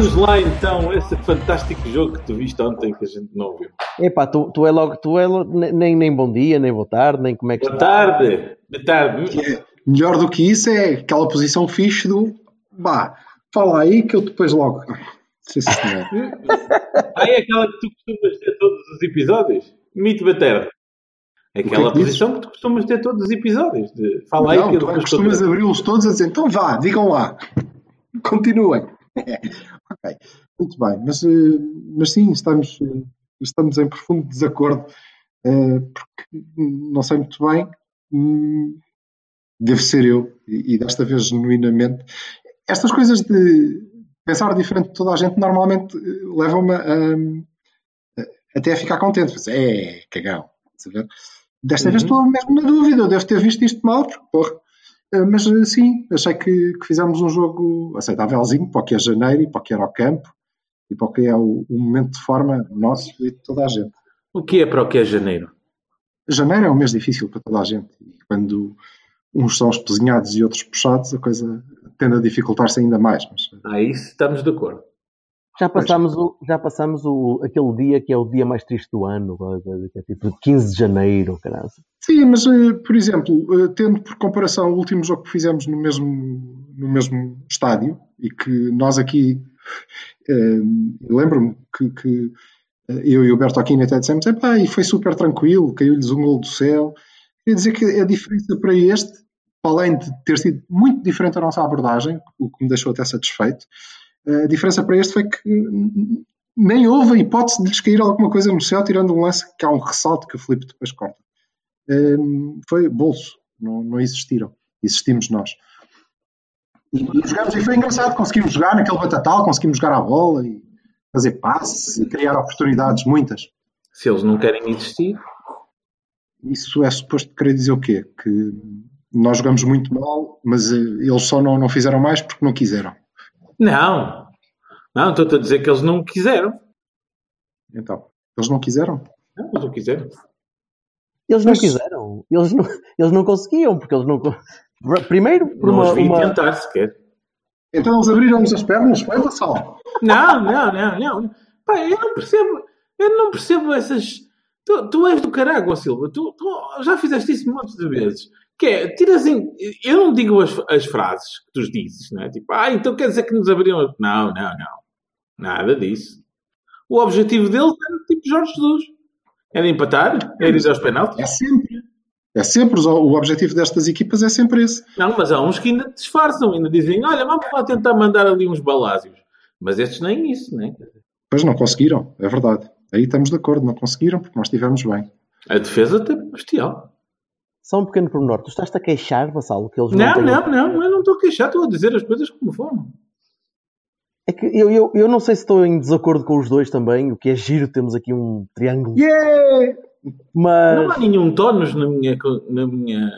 Conta-nos lá então esse fantástico jogo que tu viste ontem que a gente não viu. Epá, tu, tu é logo, tu é logo, ne- nem, nem bom dia, nem boa tarde, nem como é que Boa está. tarde. Boa tarde. Melhor do que isso é aquela posição fixe do. Bah, fala aí que eu depois logo. Sim, senhor. Ah, é aquela que tu costumas ter todos os episódios? Mito Baterra. Aquela O que é que posição que tu costumas ter todos os episódios. De... Fala aí Não, que eu tu costumas abri-los todos a dizer, então vá, digam lá. Continuem. Ok, muito bem. Mas, eh, mas sim, estamos, eh, estamos em profundo desacordo, eh, porque não sei muito bem, hum, devo ser eu, e, desta vez genuinamente. Estas coisas de pensar diferente de toda a gente normalmente levam-me a, a- até a ficar contente. Mas, É, cagão. Estás a ver? Desta Uhum. vez estou mesmo na dúvida, eu devo ter visto isto mal, porque, porra. Eh, Mas eh, sim, achei que, que fizemos um jogo aceitávelzinho para o que é janeiro e para o que era o campo e para o que é o, o momento de forma nosso e de toda a gente. O que é para o que é janeiro? Janeiro é um mês difícil para toda a gente e quando uns são espesinhados e outros puxados, a coisa tende a dificultar-se ainda mais. Mas, Ah, isso estamos de acordo. Já passámos, o, já passámos o, aquele dia que é o dia mais triste do ano, que é tipo 15 de janeiro, caralho. Sim, mas, eh, por exemplo, eh, tendo por comparação o último jogo que fizemos no mesmo, no mesmo estádio, e que nós aqui, eh, lembro-me que, que, eh, eu e o Berto Aquino até dissemos, epá, e foi super tranquilo, caiu-lhes um gol do céu. Quer dizer que a diferença para este, além de ter sido muito diferente a nossa abordagem, o que me deixou até satisfeito, a diferença para este foi que nem houve a hipótese de lhes cair alguma coisa no céu, tirando um lance que há um ressalto que o Filipe depois corta. Hum, foi bolso, não, não existiram. Existimos nós. E, e jogamos, e foi engraçado, conseguimos jogar naquele batatal, conseguimos jogar a bola e fazer passes e criar oportunidades, muitas. Se eles não querem existir, Isso é suposto querer dizer o quê? Que nós jogamos muito mal, mas eh, eles só não, não fizeram mais porque não quiseram. Não. Não, estou-te a dizer que eles não quiseram. Então, eles não quiseram? Não, eles não quiseram. Eles não Mas- quiseram, eles não, eles não conseguiam, porque eles não. Primeiro, por Não uma. os vi uma- tentar sequer. Então eles abriram-nos as pernas, foi Vassal. Não, não, não, não. Pá, eu não percebo, eu não percebo essas. Tu, tu és do caralho, Silva. Tu, tu já fizeste isso montes de vezes. Que é, tiras em. Eu não digo as, as frases que tu dizes, não é? Tipo, ah, então quer dizer que nos abriram. a-" Não, não, não. Nada disso. O objetivo deles era tipo Jorge Jesus. Era empatar, era ir aos É penaltis. sempre. É sempre, o objetivo destas equipas é sempre esse. Não, mas há uns que ainda disfarçam, ainda dizem, olha, vamos lá tentar mandar ali uns balásios. Mas estes nem isso, né? Pois não conseguiram, é verdade. Aí estamos de acordo, não conseguiram porque nós estivemos bem. A defesa até bestial. Só um pequeno pormenor. Tu estás-te a queixar, Vassalo, que eles Não, têm- não, não, eu não estou a queixar, estou a dizer as coisas como foram. É que eu, eu, eu não sei se estou em desacordo com os dois também, o que é giro, temos aqui um triângulo. Yeah! Mas. Não há nenhum tónus na minha, na minha,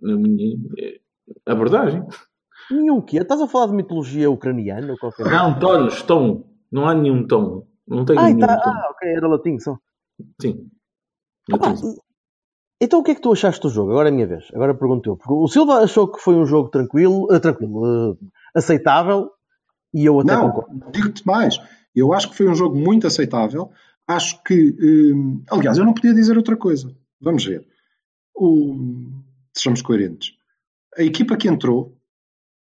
na minha eh, abordagem. Nenhum quê? Estás a falar de mitologia ucraniana ou qualquer Não, tónus, tom. Não há nenhum tom. Não tenho Ai, nenhum tá, tom. ah, ok, era latim só. Sim. Opa. Então o que é que tu achaste do jogo? Agora é a minha vez. Agora pergunto eu. Porque o Silva achou que foi um jogo tranquilo, eh, tranquilo, eh, aceitável, e eu até Não, digo-te mais. Eu acho que foi um jogo muito aceitável. Acho que, hum, aliás, eu não podia dizer outra coisa. Vamos ver. O, sejamos coerentes. A equipa que entrou,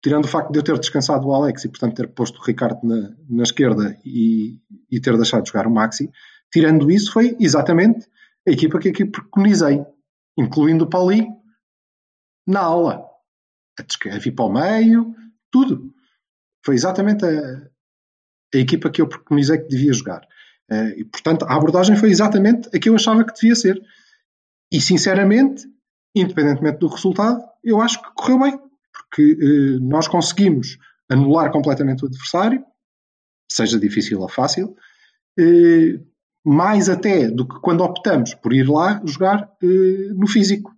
tirando o facto de eu ter descansado o Alex e, portanto, ter posto o Ricardo na, na esquerda e, e ter deixado de jogar o Maxi, tirando isso, foi exatamente a equipa que aqui preconizei, incluindo o Paulinho, na aula. A, vir para o meio, tudo. Foi exatamente a, a equipa que eu preconizei que devia jogar. Eh, e, portanto, a abordagem foi exatamente a que eu achava que devia ser. E, sinceramente, independentemente do resultado, eu acho que correu bem, porque eh, nós conseguimos anular completamente o adversário, seja difícil ou fácil, eh, mais até do que quando optamos por ir lá jogar eh, no físico.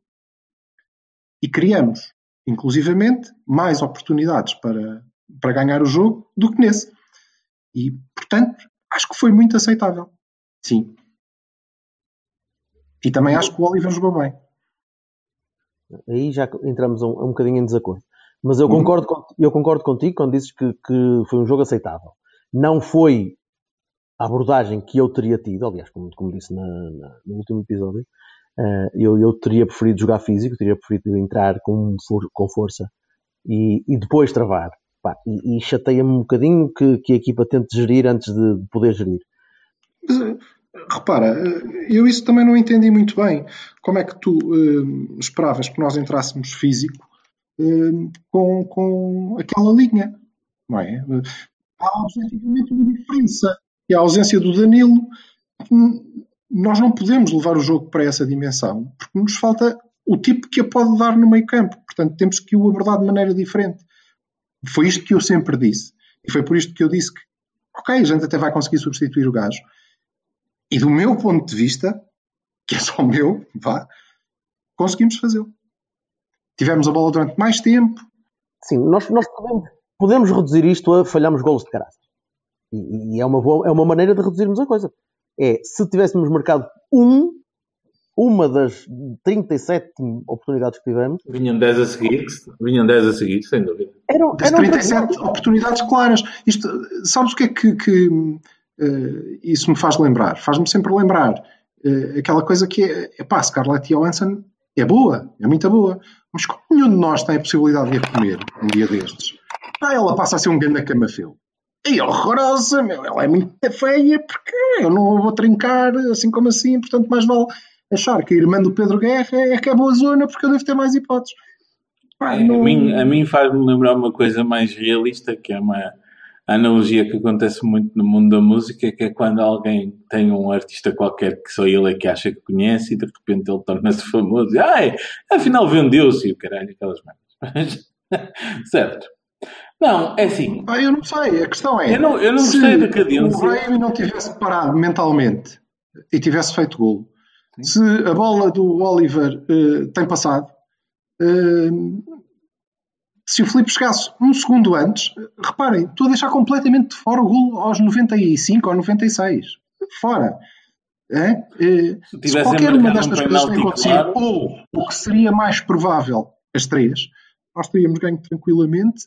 E criamos, inclusivamente, mais oportunidades para, para ganhar o jogo do que nesse. E, portanto, acho que foi muito aceitável. Sim. E também acho que o Oliver jogou bem. Aí já entramos um, um bocadinho em desacordo. Mas eu concordo, uhum. eu concordo contigo quando dizes que, que foi um jogo aceitável. Não foi a abordagem que eu teria tido, aliás, como, como disse na, na, no último episódio, uh, eu, eu teria preferido jogar físico, teria preferido entrar com, com força e, e depois travar. Pá, e, e chateia-me um bocadinho que, que a equipa tente gerir antes de poder gerir. Repara, eh, eu isso também não entendi muito bem. Como é que tu uh, esperavas que nós entrássemos físico uh, com, com aquela linha? Não é? Há objetivamente uma diferença e a ausência do Danilo, nós não podemos levar o jogo para essa dimensão, porque nos falta o tipo que a pode dar no meio campo. Portanto, temos que o abordar de maneira diferente. Foi isto que eu sempre disse. E foi por isto que eu disse que, ok, a gente até vai conseguir substituir o gajo. E do meu ponto de vista, que é só o meu, vá, conseguimos fazê-lo. Tivemos a bola durante mais tempo. Sim, nós, nós podemos, podemos reduzir isto a falhamos golos de caráter. E, e, é, uma boa, é uma maneira de reduzirmos a coisa. É, se tivéssemos marcado um, uma das 37 oportunidades que tivemos. Vinham 10 a seguir, vinham 10 a seguir, sem dúvida. Eram, eram 37 oportunidades claras. Isto, sabes o que é que, que uh, isso me faz lembrar? Faz-me sempre lembrar uh, aquela coisa que é, é pá, Scarlett Johansson é boa, é muito boa, mas como nenhum de nós tem a possibilidade de a comer um dia destes, ah, ela passa a ser um grande camafeu. E horrorosa, meu, ela é muito feia, porque eu não vou trincar assim como assim, portanto, mais vale achar que a irmã do Pedro Guerra é que é boa zona, porque eu devo ter mais hipóteses. Pai, não... A mim, a mim faz-me lembrar uma coisa mais realista, que é uma analogia que acontece muito no mundo da música, que é quando alguém tem um artista qualquer que só ele é que acha que conhece e de repente ele torna-se famoso e, ai, afinal vendeu-se e o caralho, aquelas merdas. certo. Não, é assim. Ah, eu não sei, a questão é. Eu não, eu não se gostei da cadência. Se o Brahim não tivesse parado mentalmente e tivesse feito gol, se a bola do Oliver uh, tem passado, uh, se o Felipe chegasse um segundo antes, reparem, estou a deixar completamente de fora o gol aos 95 ou 96. Fora. É? Se, se qualquer uma destas coisas tem acontecido, claro. ou o que seria mais provável, as três, nós teríamos ganho tranquilamente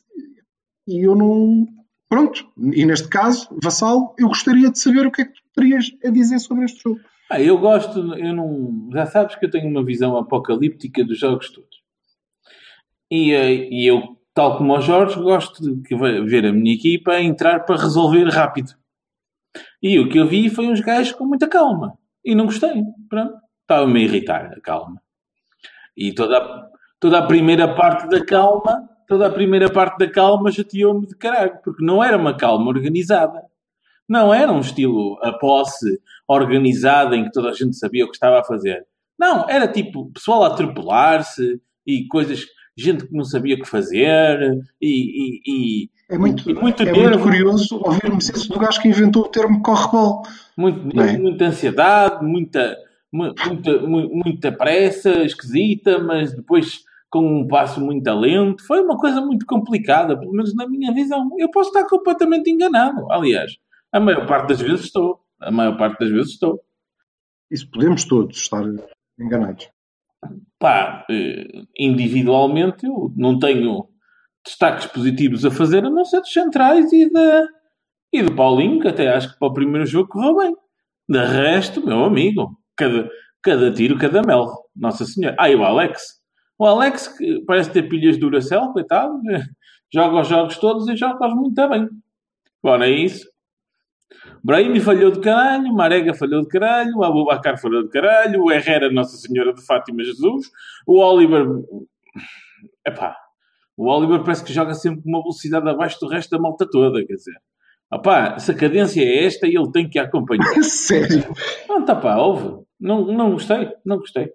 e eu não. Pronto, e neste caso, Vassal, eu gostaria de saber o que é que tu terias a dizer sobre este jogo. Ah, eu gosto, eu não. Já sabes que eu tenho uma visão apocalíptica dos jogos todos. E, eh, e eu, tal como o Jorge, gosto de ver a minha equipa entrar para resolver rápido. E o que eu vi foi uns gajos com muita calma. E não gostei. Pronto. Estava-me a irritar a calma. E toda a, toda a primeira parte da calma toda a primeira parte da calma chateou-me de caralho, porque não era uma calma organizada. Não era um estilo a posse organizada em que toda a gente sabia o que estava a fazer. Não, era tipo pessoal a atropelar-se e coisas, gente que não sabia o que fazer e. e, e é muito, e muito, é muito curioso ouvir-me isso do gajo que inventou o termo correbol. Muito, é? muita ansiedade, muita, muita, muita pressa esquisita, mas depois com um passo muito lento. Foi uma coisa muito complicada, pelo menos na minha visão. Eu posso estar completamente enganado. Aliás, a maior parte das vezes estou. A maior parte das vezes estou. Isso podemos todos estar enganados. Pá, eh, individualmente eu não tenho destaques positivos a fazer, a não ser dos centrais e, da, e do Paulinho, que até acho que para o primeiro jogo correu bem. De resto, meu amigo, cada, cada tiro, cada mel. Nossa Senhora. Ah, e o Alex. O Alex, que parece ter pilhas de Duracell, coitado, né? joga os jogos todos e joga-os muito bem. Agora é isso. Brahimi falhou de caralho, Marega falhou de caralho, Abubacar falhou de caralho, o Herrera, Nossa Senhora de Fátima Jesus, o Oliver. Epá, o Oliver parece que joga sempre com uma velocidade abaixo do resto da malta toda, quer dizer. Opá, se a cadência é esta, ele tem que acompanhar. Sério? Não, tá pá, ouve. Não, não gostei, não gostei.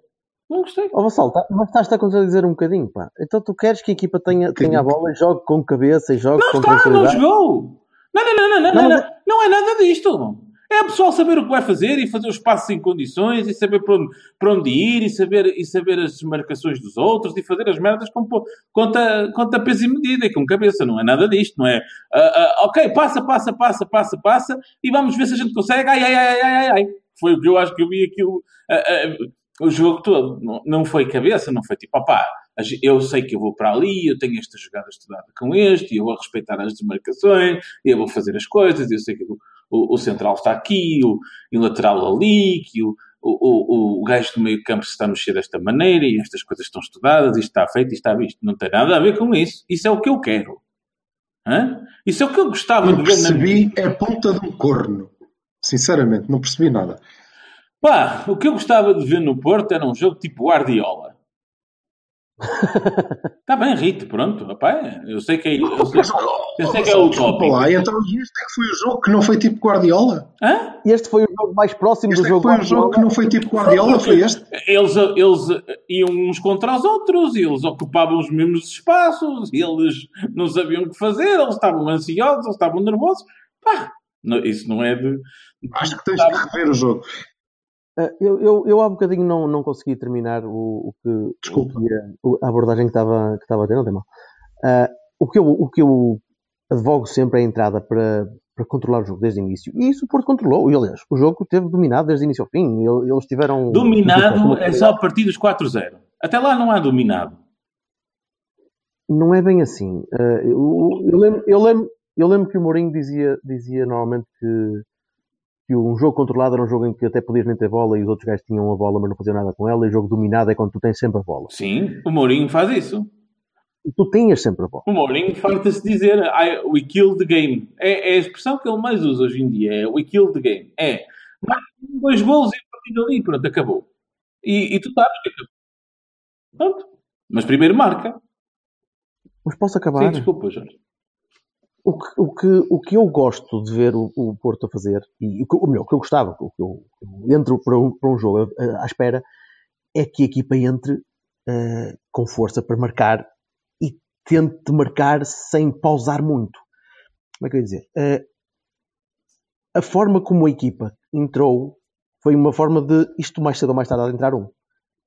Não gostei. Ó Vassal, tá, mas estás-te a contradizer um bocadinho, pá. Então tu queres que a equipa tenha, tenha a bola e jogue com cabeça e jogue Não com está, não jogou. Não, não, não, não, não, Não, não, mas- não, é nada disto. É o pessoal saber o que vai fazer e fazer os passos em condições e saber para onde, para onde ir e saber, e saber as marcações dos outros e fazer as merdas com, conta, conta peso e medida e com cabeça. Não é nada disto, não é? ah, ah, ok, passa, passa, passa, passa, passa e vamos ver se a gente consegue. Ai, ai, ai, ai, ai, ai. Foi o que eu acho que eu vi aquilo, ah, ah, o jogo todo. Não, não foi cabeça, não foi tipo, opá, eu sei que eu vou para ali, eu tenho esta jogada estudada com este, e eu vou respeitar as desmarcações, e eu vou fazer as coisas, e eu sei que o, o, o central está aqui, o, e o lateral ali, que o, o, o, o gajo do meio campo se está a mexer desta maneira, e estas coisas estão estudadas, isto está feito, isto está visto. Não tem nada a ver com isso. Isso é o que eu quero. Hã? Isso é o que eu gostava Não de ver na percebi a ponta de um corno. Sinceramente, não percebi nada. Pá, o que eu gostava de ver no Porto era um jogo tipo Guardiola. Está bem, Rito, pronto. Epá, eu sei que é, eu sei, eu sei que é o tópico. lá, então este é que foi o jogo que não foi tipo Guardiola? Hã? Este foi o jogo mais próximo Este do é que jogo foi o jogo que não foi tipo Guardiola? Foi este? Eles, eles iam uns contra os outros, e eles ocupavam os mesmos espaços, e eles não sabiam o que fazer, eles estavam ansiosos, eles estavam nervosos. Pá, não- isso não é de. Acho que tens que rever o jogo. Ah, Eu, eu, eu há bocadinho não, não consegui terminar o, o que, Desculpa. o que a, a abordagem que estava, que estava a ter, não tem mal. Ah, o, que eu, o que eu advogo sempre é a entrada para, para controlar o jogo desde o início. E isso o Porto controlou. E, aliás, o jogo teve dominado desde o início ao fim. Ele- Eles tiveram. Dominado é só a partir dos 4-0. Até lá não há dominado. Não é bem assim. Ah, eu, eu lembro, eu, lembro, eu lembro que o Mourinho dizia, dizia normalmente que, que um jogo controlado era um jogo em que até podias nem ter bola e os outros gajos tinham a bola, mas não faziam nada com ela. E o jogo dominado é quando tu tens sempre a bola. Sim, o Mourinho faz isso. Tu tinhas sempre a bola. O Mourinho farta-se dizer I, we kill the game. É, é a expressão que ele mais usa hoje em dia. É we kill the game. É mais dois gols e a partir dali, pronto, acabou. E, e tu sabes que acabou. Pronto. Mas primeiro marca. Mas posso Sim, acabar? desculpa, Jorge. O que, o, que, o que eu gosto de ver o, o Porto a fazer, e o, que, melhor, o que eu gostava, o que eu, entro para um, para um jogo eh, à espera, é que a equipa entre eh, com força para marcar e tente marcar sem pausar muito. Como é que eu ia dizer? Eh, a forma como a equipa entrou foi uma forma de isto mais cedo ou mais tarde de entrar um.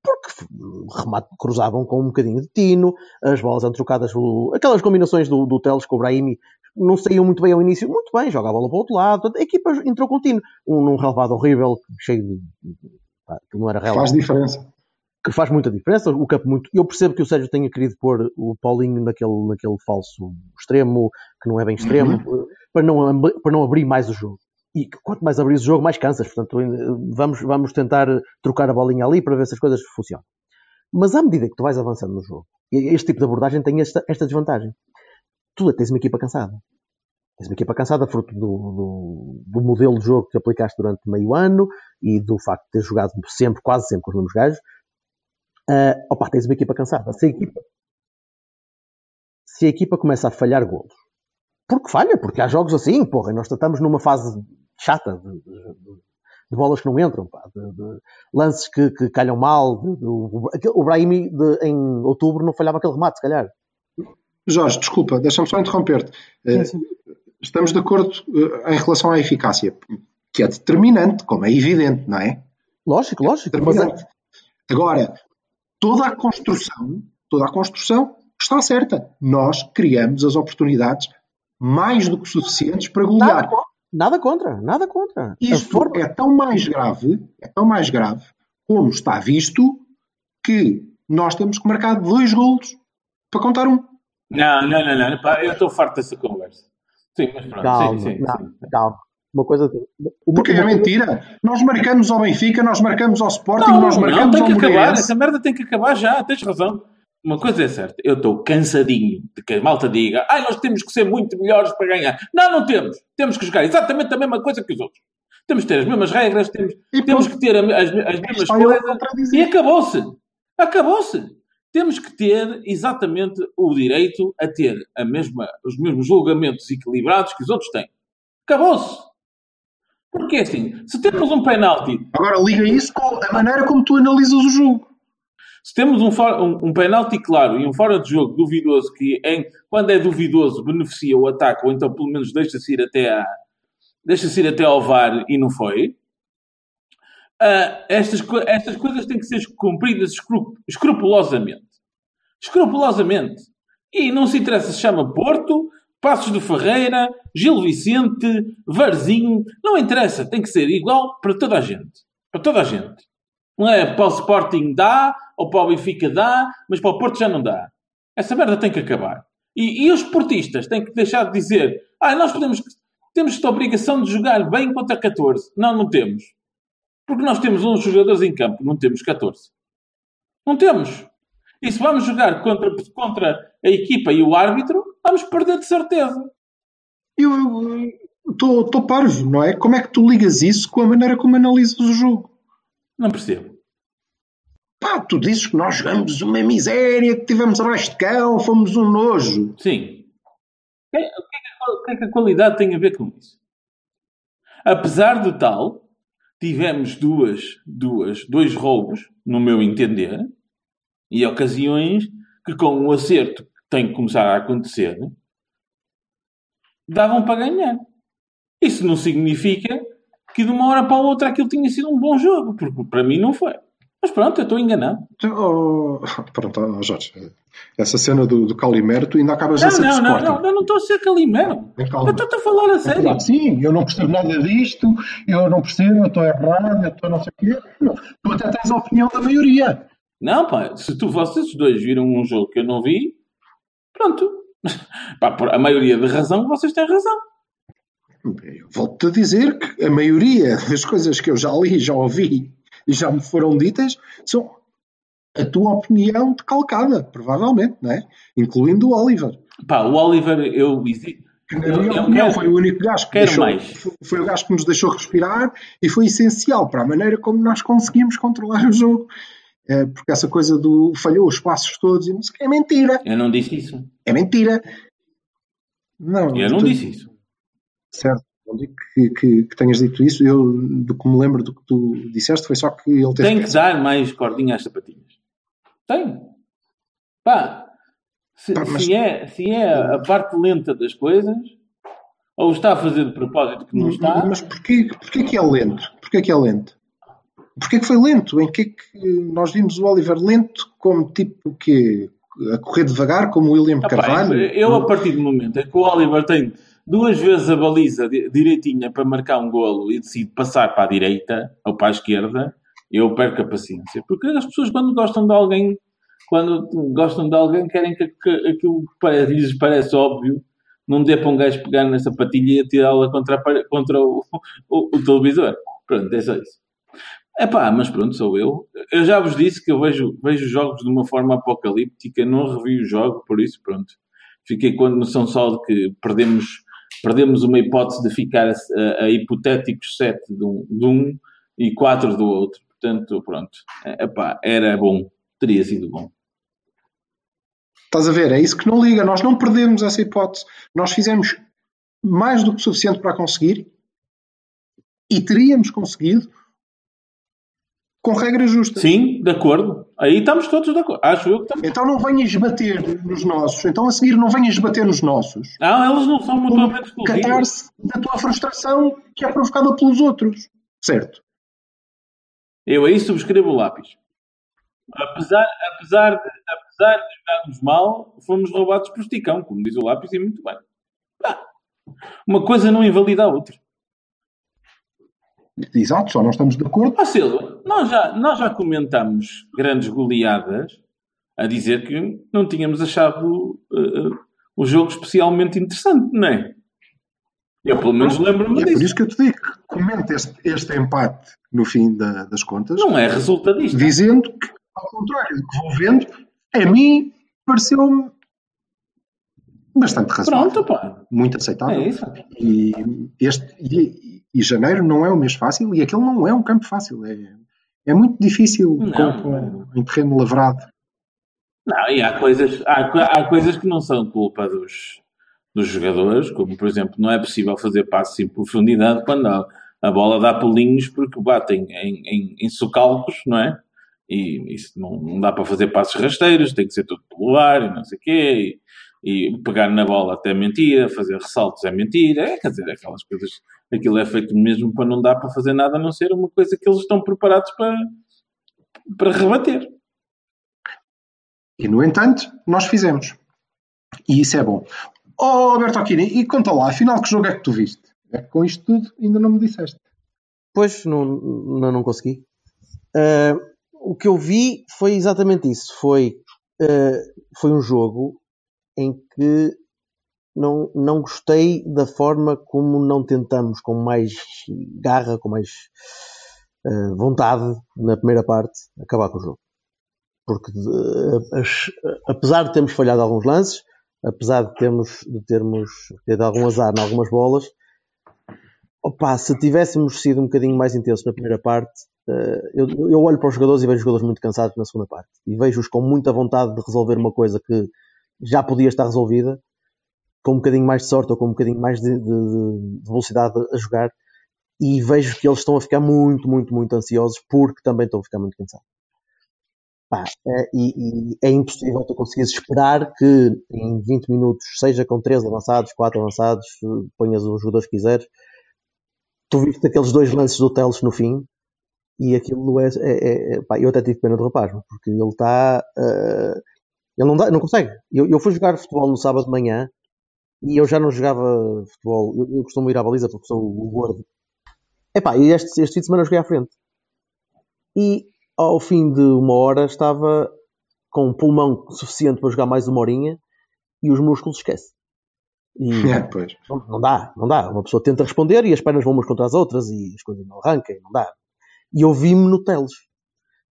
Porque hum, remate, cruzavam com um bocadinho de tino, as bolas eram trocadas, aquelas combinações do, do Teles com o Brahimi não saíam muito bem ao início, muito bem, joga a bola para o outro lado, a equipa entrou com tino. Um, num relevado horrível, cheio de. que não era relevado Faz diferença. que faz muita diferença. O campo muito. Eu percebo que o Sérgio tenha querido pôr o Paulinho naquele, naquele falso extremo, que não é bem extremo, para, não, para não abrir mais o jogo. E quanto mais abrir o jogo, mais cansas. Portanto, vamos, vamos tentar trocar a bolinha ali para ver se as coisas funcionam. Mas à medida que tu vais avançando no jogo, este tipo de abordagem tem esta, esta desvantagem. Tu tens uma equipa cansada. Tens uma equipa cansada fruto do, do, do modelo de jogo que aplicaste durante meio ano e do facto de ter jogado sempre, quase sempre com os mesmos gajos. Ah, opa, tens uma equipa cansada. Se a equipa, se a equipa começa a falhar golos, porque falha, porque há jogos assim, porra, e nós estamos numa fase chata de, de- de- bolas que não entram, pá, de, de lances que, que calham mal. o- Brahimi em outubro não falhava aquele remate, se calhar. Jorge, desculpa, deixa-me só interromper-te. Eh, Estamos de acordo eh, em relação à eficácia, que é determinante, como é evidente, não é? Lógico, lógico. É- Determinante. Agora, toda a construção, toda a construção está certa. Nós criamos as oportunidades mais do que suficientes para golear. nada contra, nada contra. Isto forma- é tão mais grave, é tão mais grave, como está visto que nós temos que marcar dois golos para contar um. Não, não, não, não. pá, eu estou farto dessa conversa. Sim, mas pronto. Calma, sim, sim, não, sim. calma. Uma coisa. Uma, Porque é uma- mentira. Nós marcamos ao Benfica, nós marcamos ao Sporting, Não, nós não, marcamos tem ao que acabar. Essa merda tem que acabar já. Tens razão. Uma coisa é certa. Eu estou cansadinho de que a malta diga ai, nós temos que ser muito melhores para ganhar. Não, não temos. Temos que jogar exatamente a mesma coisa que os outros. Temos que ter as mesmas regras, temos, E temos que ter as, as mesmas coisas. E acabou-se. Acabou-se. Temos que ter exatamente o direito a ter a mesma, os mesmos julgamentos equilibrados que os outros têm. Acabou-se. Porque assim, se temos um penalti Agora liga isso com a maneira como tu analisas o jogo. Se temos um, um, um penalti claro e um fora de jogo duvidoso, que em, quando é duvidoso beneficia o ataque, ou então pelo menos deixa-se ir até a, deixa-se ir até ao VAR e não foi. Uh, estas, estas coisas têm que ser cumpridas escrupulosamente. Escrupulosamente. E não se interessa se chama Porto, Passos de Ferreira, Gil Vicente, Varzinho. Não interessa. Tem que ser igual para toda a gente. Para toda a gente. Não é para o Sporting dá, ou para o Benfica dá, mas para o Porto já não dá. Essa merda tem que acabar. E, e os portistas têm que deixar de dizer ah, nós podemos, temos esta obrigação de jogar bem contra 14. Não, não temos. Porque nós temos 11 jogadores em campo, não temos 14. Não temos. E se vamos jogar contra, contra a equipa e o árbitro, vamos perder de certeza. Eu estou parvo, não é? Como é que tu ligas isso com a maneira como analisas o jogo? Não percebo. Pá, tu dizes que nós jogamos uma miséria, que tivemos abaixo de cão, fomos um nojo. Sim. O que, é, que é que a qualidade tem a ver com isso? Apesar do tal, tivemos duas, duas, dois roubos, no meu entender, e ocasiões que com o acerto que tem que começar a acontecer, davam para ganhar. Isso não significa que de uma hora para outra aquilo tinha sido um bom jogo, porque para mim não foi. Mas pronto, eu estou enganado. Oh, pronto, oh, Jorge, essa cena do, do Calimero, tu ainda acabas não, a ser não, não, não, eu não estou a ser Calimero. Eu estou-te a falar a sério. É sim, eu não percebo nada disto, eu não percebo, eu estou errado, eu estou não sei o quê. Tu até tens a opinião da maioria. Não, pá, se tu, vocês dois viram um jogo que eu não vi, pronto. Pá, por a maioria de razão, vocês têm razão. Volto-te a dizer que a maioria das coisas que eu já li, já ouvi e já me foram ditas são a tua opinião decalcada, provavelmente, não é? Incluindo o Oliver. Pá, o Oliver, eu. Que, na minha opinião, quero, foi o único gajo que deixou, foi, foi o gajo que nos deixou respirar e foi essencial para a maneira como nós conseguimos controlar o jogo. É, porque essa coisa do falhou os passos todos e não sei, é mentira. Eu não disse isso. É mentira. Não, eu não tu, disse isso. Certo, que, que, que, tenhas dito isso. Eu, do que me lembro do que tu disseste, foi só que ele teve. Tem que dar mais cordinha às sapatinhas. Tem. Pá, se, Pá, mas... se, é, se é a parte lenta das coisas, ou está a fazer de propósito que não está. Mas porquê, porquê que é lento? Porquê que é lento? Porquê que foi lento? Em que é que nós vimos o Oliver lento como tipo que a correr devagar como o William Carvalho? eu a partir do momento em que o Oliver tem duas vezes a baliza direitinha para marcar um golo e decide passar para a direita ou para a esquerda, eu perco a paciência. Porque as pessoas quando gostam de alguém, quando gostam de alguém, querem que, aquilo que lhes parece óbvio não dê para um gajo pegar nessa patilha e atirá-la contra, contra o, o, o televisor. Pronto, é só isso. É pá, mas pronto, sou eu. Eu já vos disse que eu vejo, vejo jogos de uma forma apocalíptica, não revi o jogo, por isso, pronto. Fiquei com a noção só de que perdemos, perdemos uma hipótese de ficar a, a hipotéticos 7 de um, de um e 4 do outro. Portanto, pronto. É pá, era bom. Teria sido bom. Estás a ver? É isso que não liga. Nós não perdemos essa hipótese. Nós fizemos mais do que suficiente para conseguir e teríamos conseguido com regras justas. Sim, de acordo. Aí estamos todos de acordo. Acho eu que estamos. Então não venhas bater nos nossos. Então a seguir não venhas bater nos nossos. Não, eles não são mutuamente exclusivos. Catar-se da tua frustração que é provocada pelos outros. Certo? Eu aí subscrevo o lápis. Apesar, apesar, de, apesar de jogarmos mal, fomos roubados por esticão, como diz o lápis, e muito bem. Ah, uma coisa não invalida a outra. Exato, só não estamos de acordo. Ah, Silva, nós já, nós já comentamos grandes goleadas a dizer que não tínhamos achado uh, o jogo especialmente interessante, não é? Eu pelo menos lembro-me é disso. por isso que eu te digo que comenta este, este empate no fim da, das contas. Não é resultadista. Dizendo que, ao contrário do que vou vendo, a mim pareceu-me bastante razoável. Pronto, pá. Muito aceitável. É isso. E, este, e, e, janeiro não é um mês fácil e aquele não é um campo fácil. É, é muito difícil não, com, com, em terreno lavrado. Não, e há coisas, há, há coisas que não são culpa dos, dos jogadores, como por exemplo, não é possível fazer passos em profundidade quando a, a bola dá pulinhos porque batem em, em, em socalcos, não é? E isso não, não dá para fazer passos rasteiros, tem que ser tudo pelo ar e não sei o quê. E, e pegar na bola até mentira, fazer ressaltos é mentira. É, quer dizer, aquelas coisas. Aquilo é feito mesmo para não dar para fazer nada a não ser uma coisa que eles estão preparados para, para rebater. E, no entanto, nós fizemos. E isso é bom. Oh, Alberto Aquino, e conta lá, afinal, que jogo é que tu viste? É que com isto tudo ainda não me disseste. Pois, não, não, não consegui. Uh, o que eu vi foi exatamente isso. Foi, uh, foi um jogo em que não, não gostei da forma como não tentamos com mais garra, com mais uh, vontade na primeira parte acabar com o jogo. Porque as, apesar de termos falhado alguns lances, apesar de termos, de termos tido algum azar em algumas bolas, opa, se tivéssemos sido um bocadinho mais intensos na primeira parte, eh, eu, eu, olho para os jogadores e vejo jogadores muito cansados na segunda parte. E vejo-os com muita vontade de resolver uma coisa que já podia estar resolvida, com um bocadinho mais de sorte ou com um bocadinho mais de, de, de velocidade a jogar. E vejo que eles estão a ficar muito, muito, muito ansiosos porque também estão a ficar muito cansados. Pá, é, e, e, é impossível tu conseguires esperar que em 20 minutos, seja com 3 avançados, 4 avançados, ponhas os jogadores que quiseres, tu viste aqueles dois lances do Teles no fim e aquilo é, é, é, pá, eu até tive pena do rapaz, porque ele está uh, ele não, dá, não consegue. Eu, eu fui jogar futebol no sábado de manhã e eu já não jogava futebol, eu, eu costumo ir à baliza porque sou o gordo. Epá, e este, este fim de semana eu joguei à frente. E ao fim de uma hora estava com um pulmão suficiente para jogar mais uma horinha e os músculos esquece. E é. Não, não, dá, não dá. Uma pessoa tenta responder e as pernas vão umas contra as outras e as coisas não arrancam, não dá. E eu vi-me no Teles.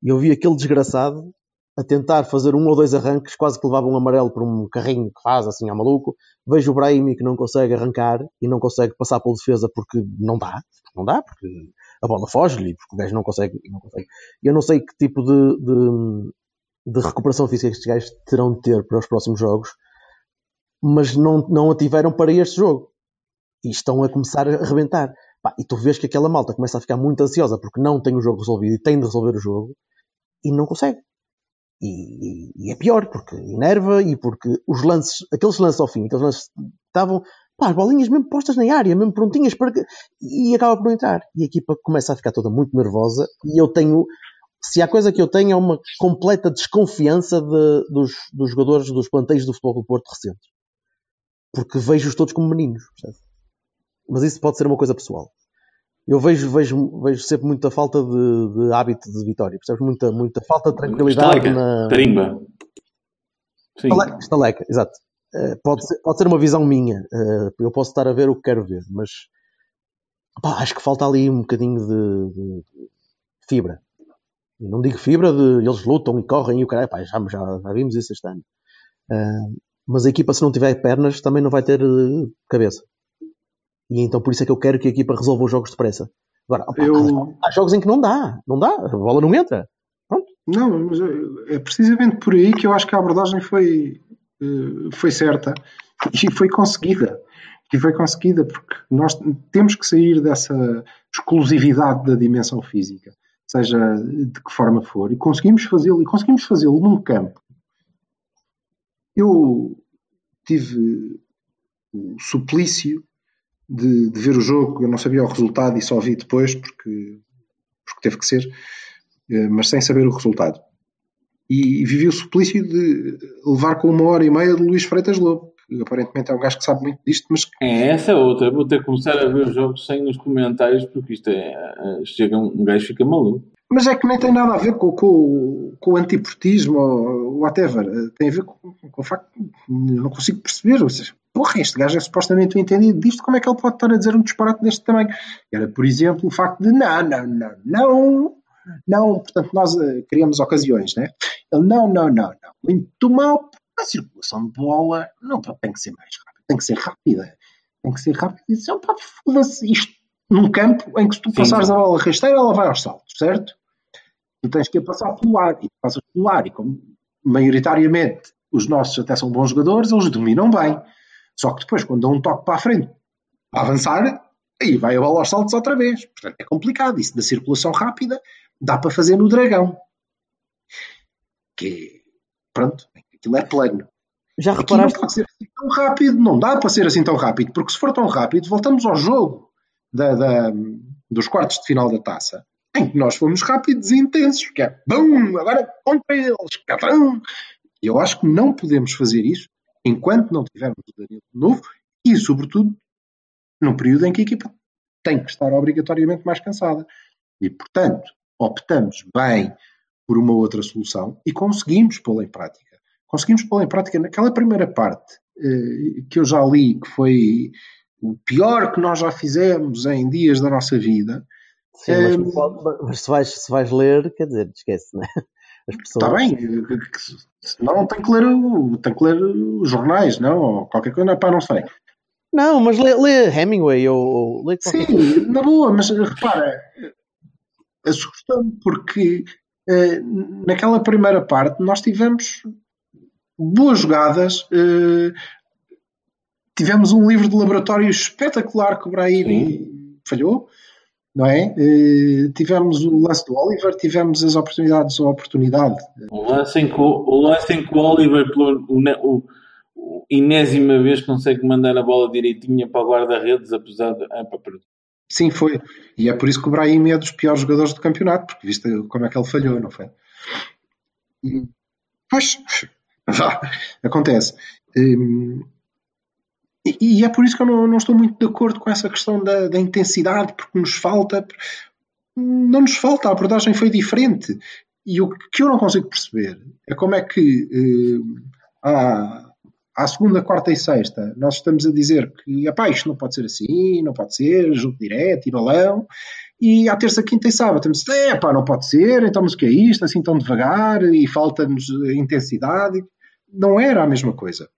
E eu vi aquele desgraçado a tentar fazer um ou dois arranques, quase que levava um amarelo por um carrinho que faz assim a maluco. Vejo o Brahimi que não consegue arrancar e não consegue passar pela defesa porque não dá. Não dá, porque a bola foge-lhe, porque o gajo não consegue. Não consegue. Eu não sei que tipo de, de, de recuperação física estes gajos terão de ter para os próximos jogos, mas não, não a tiveram para este jogo. E estão a começar a arrebentar. E tu vês que aquela malta começa a ficar muito ansiosa porque não tem o jogo resolvido e tem de resolver o jogo e não consegue. E, e, e é pior porque enerva e porque os lances, aqueles lances ao fim, aqueles lances estavam pá, as bolinhas mesmo postas na área, mesmo prontinhas para que... e acaba por não entrar. E a equipa começa a ficar toda muito nervosa e eu tenho, se há coisa que eu tenho é uma completa desconfiança de, dos, dos jogadores dos planteios do Futebol do Porto recentes. Porque vejo-os todos como meninos, percebe? Mas isso pode ser uma coisa pessoal. Eu vejo, vejo, vejo sempre muita falta de, de hábito de vitória, percebes? Muita, muita falta de tranquilidade Estaleca, na. Tarimba. Sim. Estaleca, estaleca, exato. Uh, pode, ser, pode ser uma visão minha. Uh, eu posso estar a ver o que quero ver, mas pá, acho que falta ali um bocadinho de, de, fibra. E não digo fibra de eles lutam e correm e o caralho, pá, já, já, já vimos isso este ano. Uh, mas a equipa, se não tiver pernas, também não vai ter cabeça. E então por isso é que eu quero que a equipa resolva os jogos depressa. Agora, opa, eu... há, jogos em que não dá, não dá, a bola não entra. Pronto. Não, mas é, é precisamente por aí que eu acho que a abordagem foi, eh, foi certa e foi conseguida. E foi conseguida porque nós temos que sair dessa exclusividade da dimensão física, seja de que forma for, e conseguimos fazê-lo, e conseguimos fazê-lo num campo. Eu tive o suplício de, de, ver o jogo, eu não sabia o resultado e só vi depois porque, porque teve que ser, eh, mas sem saber o resultado. E, vivi o suplício de levar com uma hora e meia de Luís Freitas Lobo, que aparentemente é um gajo que sabe muito disto, mas. É, essa é outra. Vou ter que começar a ver os jogos sem os comentários, porque isto é. é chega um, um gajo fica maluco. Mas é que nem tem nada a ver com, com, com o antiportismo ou whatever. Tem a ver com, com o facto que não consigo perceber. Ou seja, porra, este gajo é supostamente o entendido disto, como é que ele pode estar a dizer um disparate deste tamanho? Era, por exemplo, o facto de não, não, não, não, não, portanto, nós uh, criamos ocasiões, né? Ele, não, não, não, não, muito mal, a circulação de bola não tem que ser mais rápida, tem que ser rápida, tem que ser rápida. E diz, pá, foda-se, isto num campo em que se tu passares a bola rasteira, ela vai aos saltos, certo? Tu tens que ir passar pelo ar, e passas pelo ar, e como maioritariamente os nossos até são bons jogadores, eles dominam bem. Só que depois, quando dão um toque para a frente, a avançar, aí vai a bola aos saltos outra vez. Portanto, é complicado. Isso da circulação rápida dá para fazer no dragão. que pronto, aquilo é plano. Já Aqui não reparaste? pode ser assim tão rápido, não dá para ser assim tão rápido, porque se for tão rápido, voltamos ao jogo da- da- dos quartos de final da taça, em que nós fomos rápidos e intensos, que é bum, agora contra eles, cabrão. E eu acho que não podemos fazer isso enquanto não tivermos o Danilo de novo e, sobretudo, num período em que a equipa tem que estar obrigatoriamente mais cansada. E, portanto, optamos bem por uma outra solução e conseguimos pô-la em prática. Conseguimos pô-la em prática naquela primeira parte eh, que eu já li, que foi o pior que nós já fizemos em dias da nossa vida. Sim, mas, pode- mas se, vais, se vais ler, quer dizer, esquece, né? As pessoas. Está bem, senão tem que ler, tem que ler os jornais, não? Ou qualquer coisa, pá, não sei. Não, mas lê, lê Hemingway ou, ou lê qualquer coisa. Sim, na boa, mas eh, repara, eh, assusta-me porque eh, naquela primeira parte nós tivemos boas jogadas, eh, tivemos um livro de laboratório espetacular que o Brahim falhou, não é? Eh, tivemos o lance do Oliver, tivemos as oportunidades ou oportunidade. O lance em que o, lance em que o Oliver, pelo, o, o, enésima vez, consegue mandar a bola direitinha para o guarda-redes, apesar de. Ah, perdão. Sim, foi. E é por isso que o Brahim é dos piores jogadores do campeonato, porque viste como é que ele falhou, não foi? E, Pois, vá, acontece. Hum, E, e é por isso que eu não, não estou muito de acordo com essa questão da, da intensidade, porque nos falta. Não nos falta, a abordagem foi diferente. E o que eu não consigo perceber é como é que hum, há, à segunda, quarta e sexta nós estamos a dizer que epá, isto não pode ser assim, não pode ser, jogo direto e balão. E à terça, quinta e sábado temos é pá, não pode ser, então mas o que é isto, assim tão devagar e falta-nos intensidade. Não era a mesma coisa.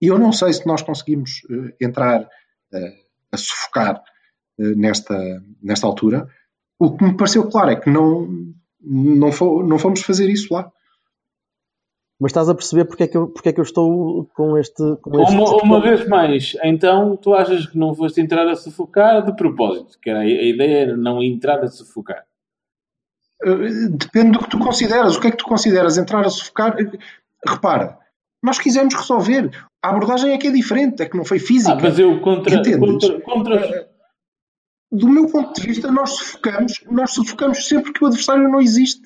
E eu não sei se nós conseguimos uh, entrar uh, a sufocar uh, nesta, nesta altura. O que me pareceu claro é que não, não, fo não fomos fazer isso lá. Mas estás a perceber porque é que eu, porque é que eu estou com este. Com este... Uma, uma vez mais, então tu achas que não foste entrar a sufocar de propósito, que era a, a ideia era não entrar a sufocar. Depende do que tu consideras. O que é que tu consideras entrar a sufocar? Repara, nós quisemos resolver. A abordagem é que é diferente, é que não foi física. Ah, mas eu contra, contra, contra... Do meu ponto de vista, nós sufocamos, nós sufocamos sempre que o adversário não existe.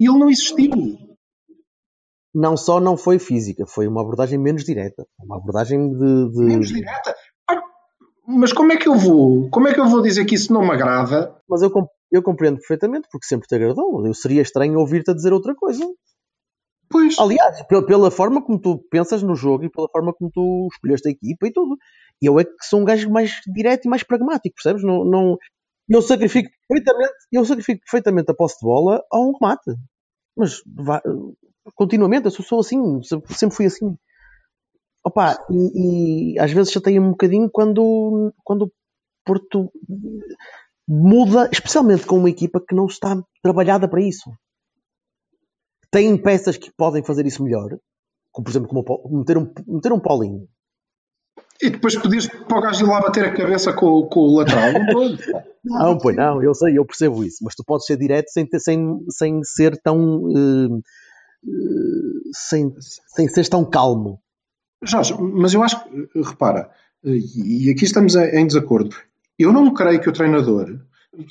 E ele não existiu. Não só não foi física, foi uma abordagem menos direta. Uma abordagem de. de... Menos direta? Ah, mas como é que eu vou? Como é que eu vou dizer que isso não me agrada? Mas eu, eu compreendo perfeitamente, porque sempre te agradou. Eu seria estranho ouvir-te a dizer outra coisa. Pois. Aliás, pela forma como tu pensas no jogo e pela forma como tu escolheste a equipa e tudo. Eu é que sou um gajo mais direto e mais pragmático, percebes? Não, não, eu, sacrifico perfeitamente, eu sacrifico perfeitamente a posse de bola a um remate. Mas vá, continuamente, eu sou assim, sempre fui assim. Opa, e, e às vezes chateia-me um bocadinho quando, quando o Porto muda, especialmente com uma equipa que não está trabalhada para isso tem peças que podem fazer isso melhor, como por exemplo como meter, um, meter um Paulinho. E depois podias para o gajo ir lá bater a cabeça com, com o lateral. Não, pois não, eu sei, eu percebo isso, mas tu podes ser direto sem, ter, sem, sem ser tão. Uh, uh, sem, sem ser tão calmo. Jorge, mas eu acho que, repara, e aqui estamos em desacordo. Eu não creio que o treinador,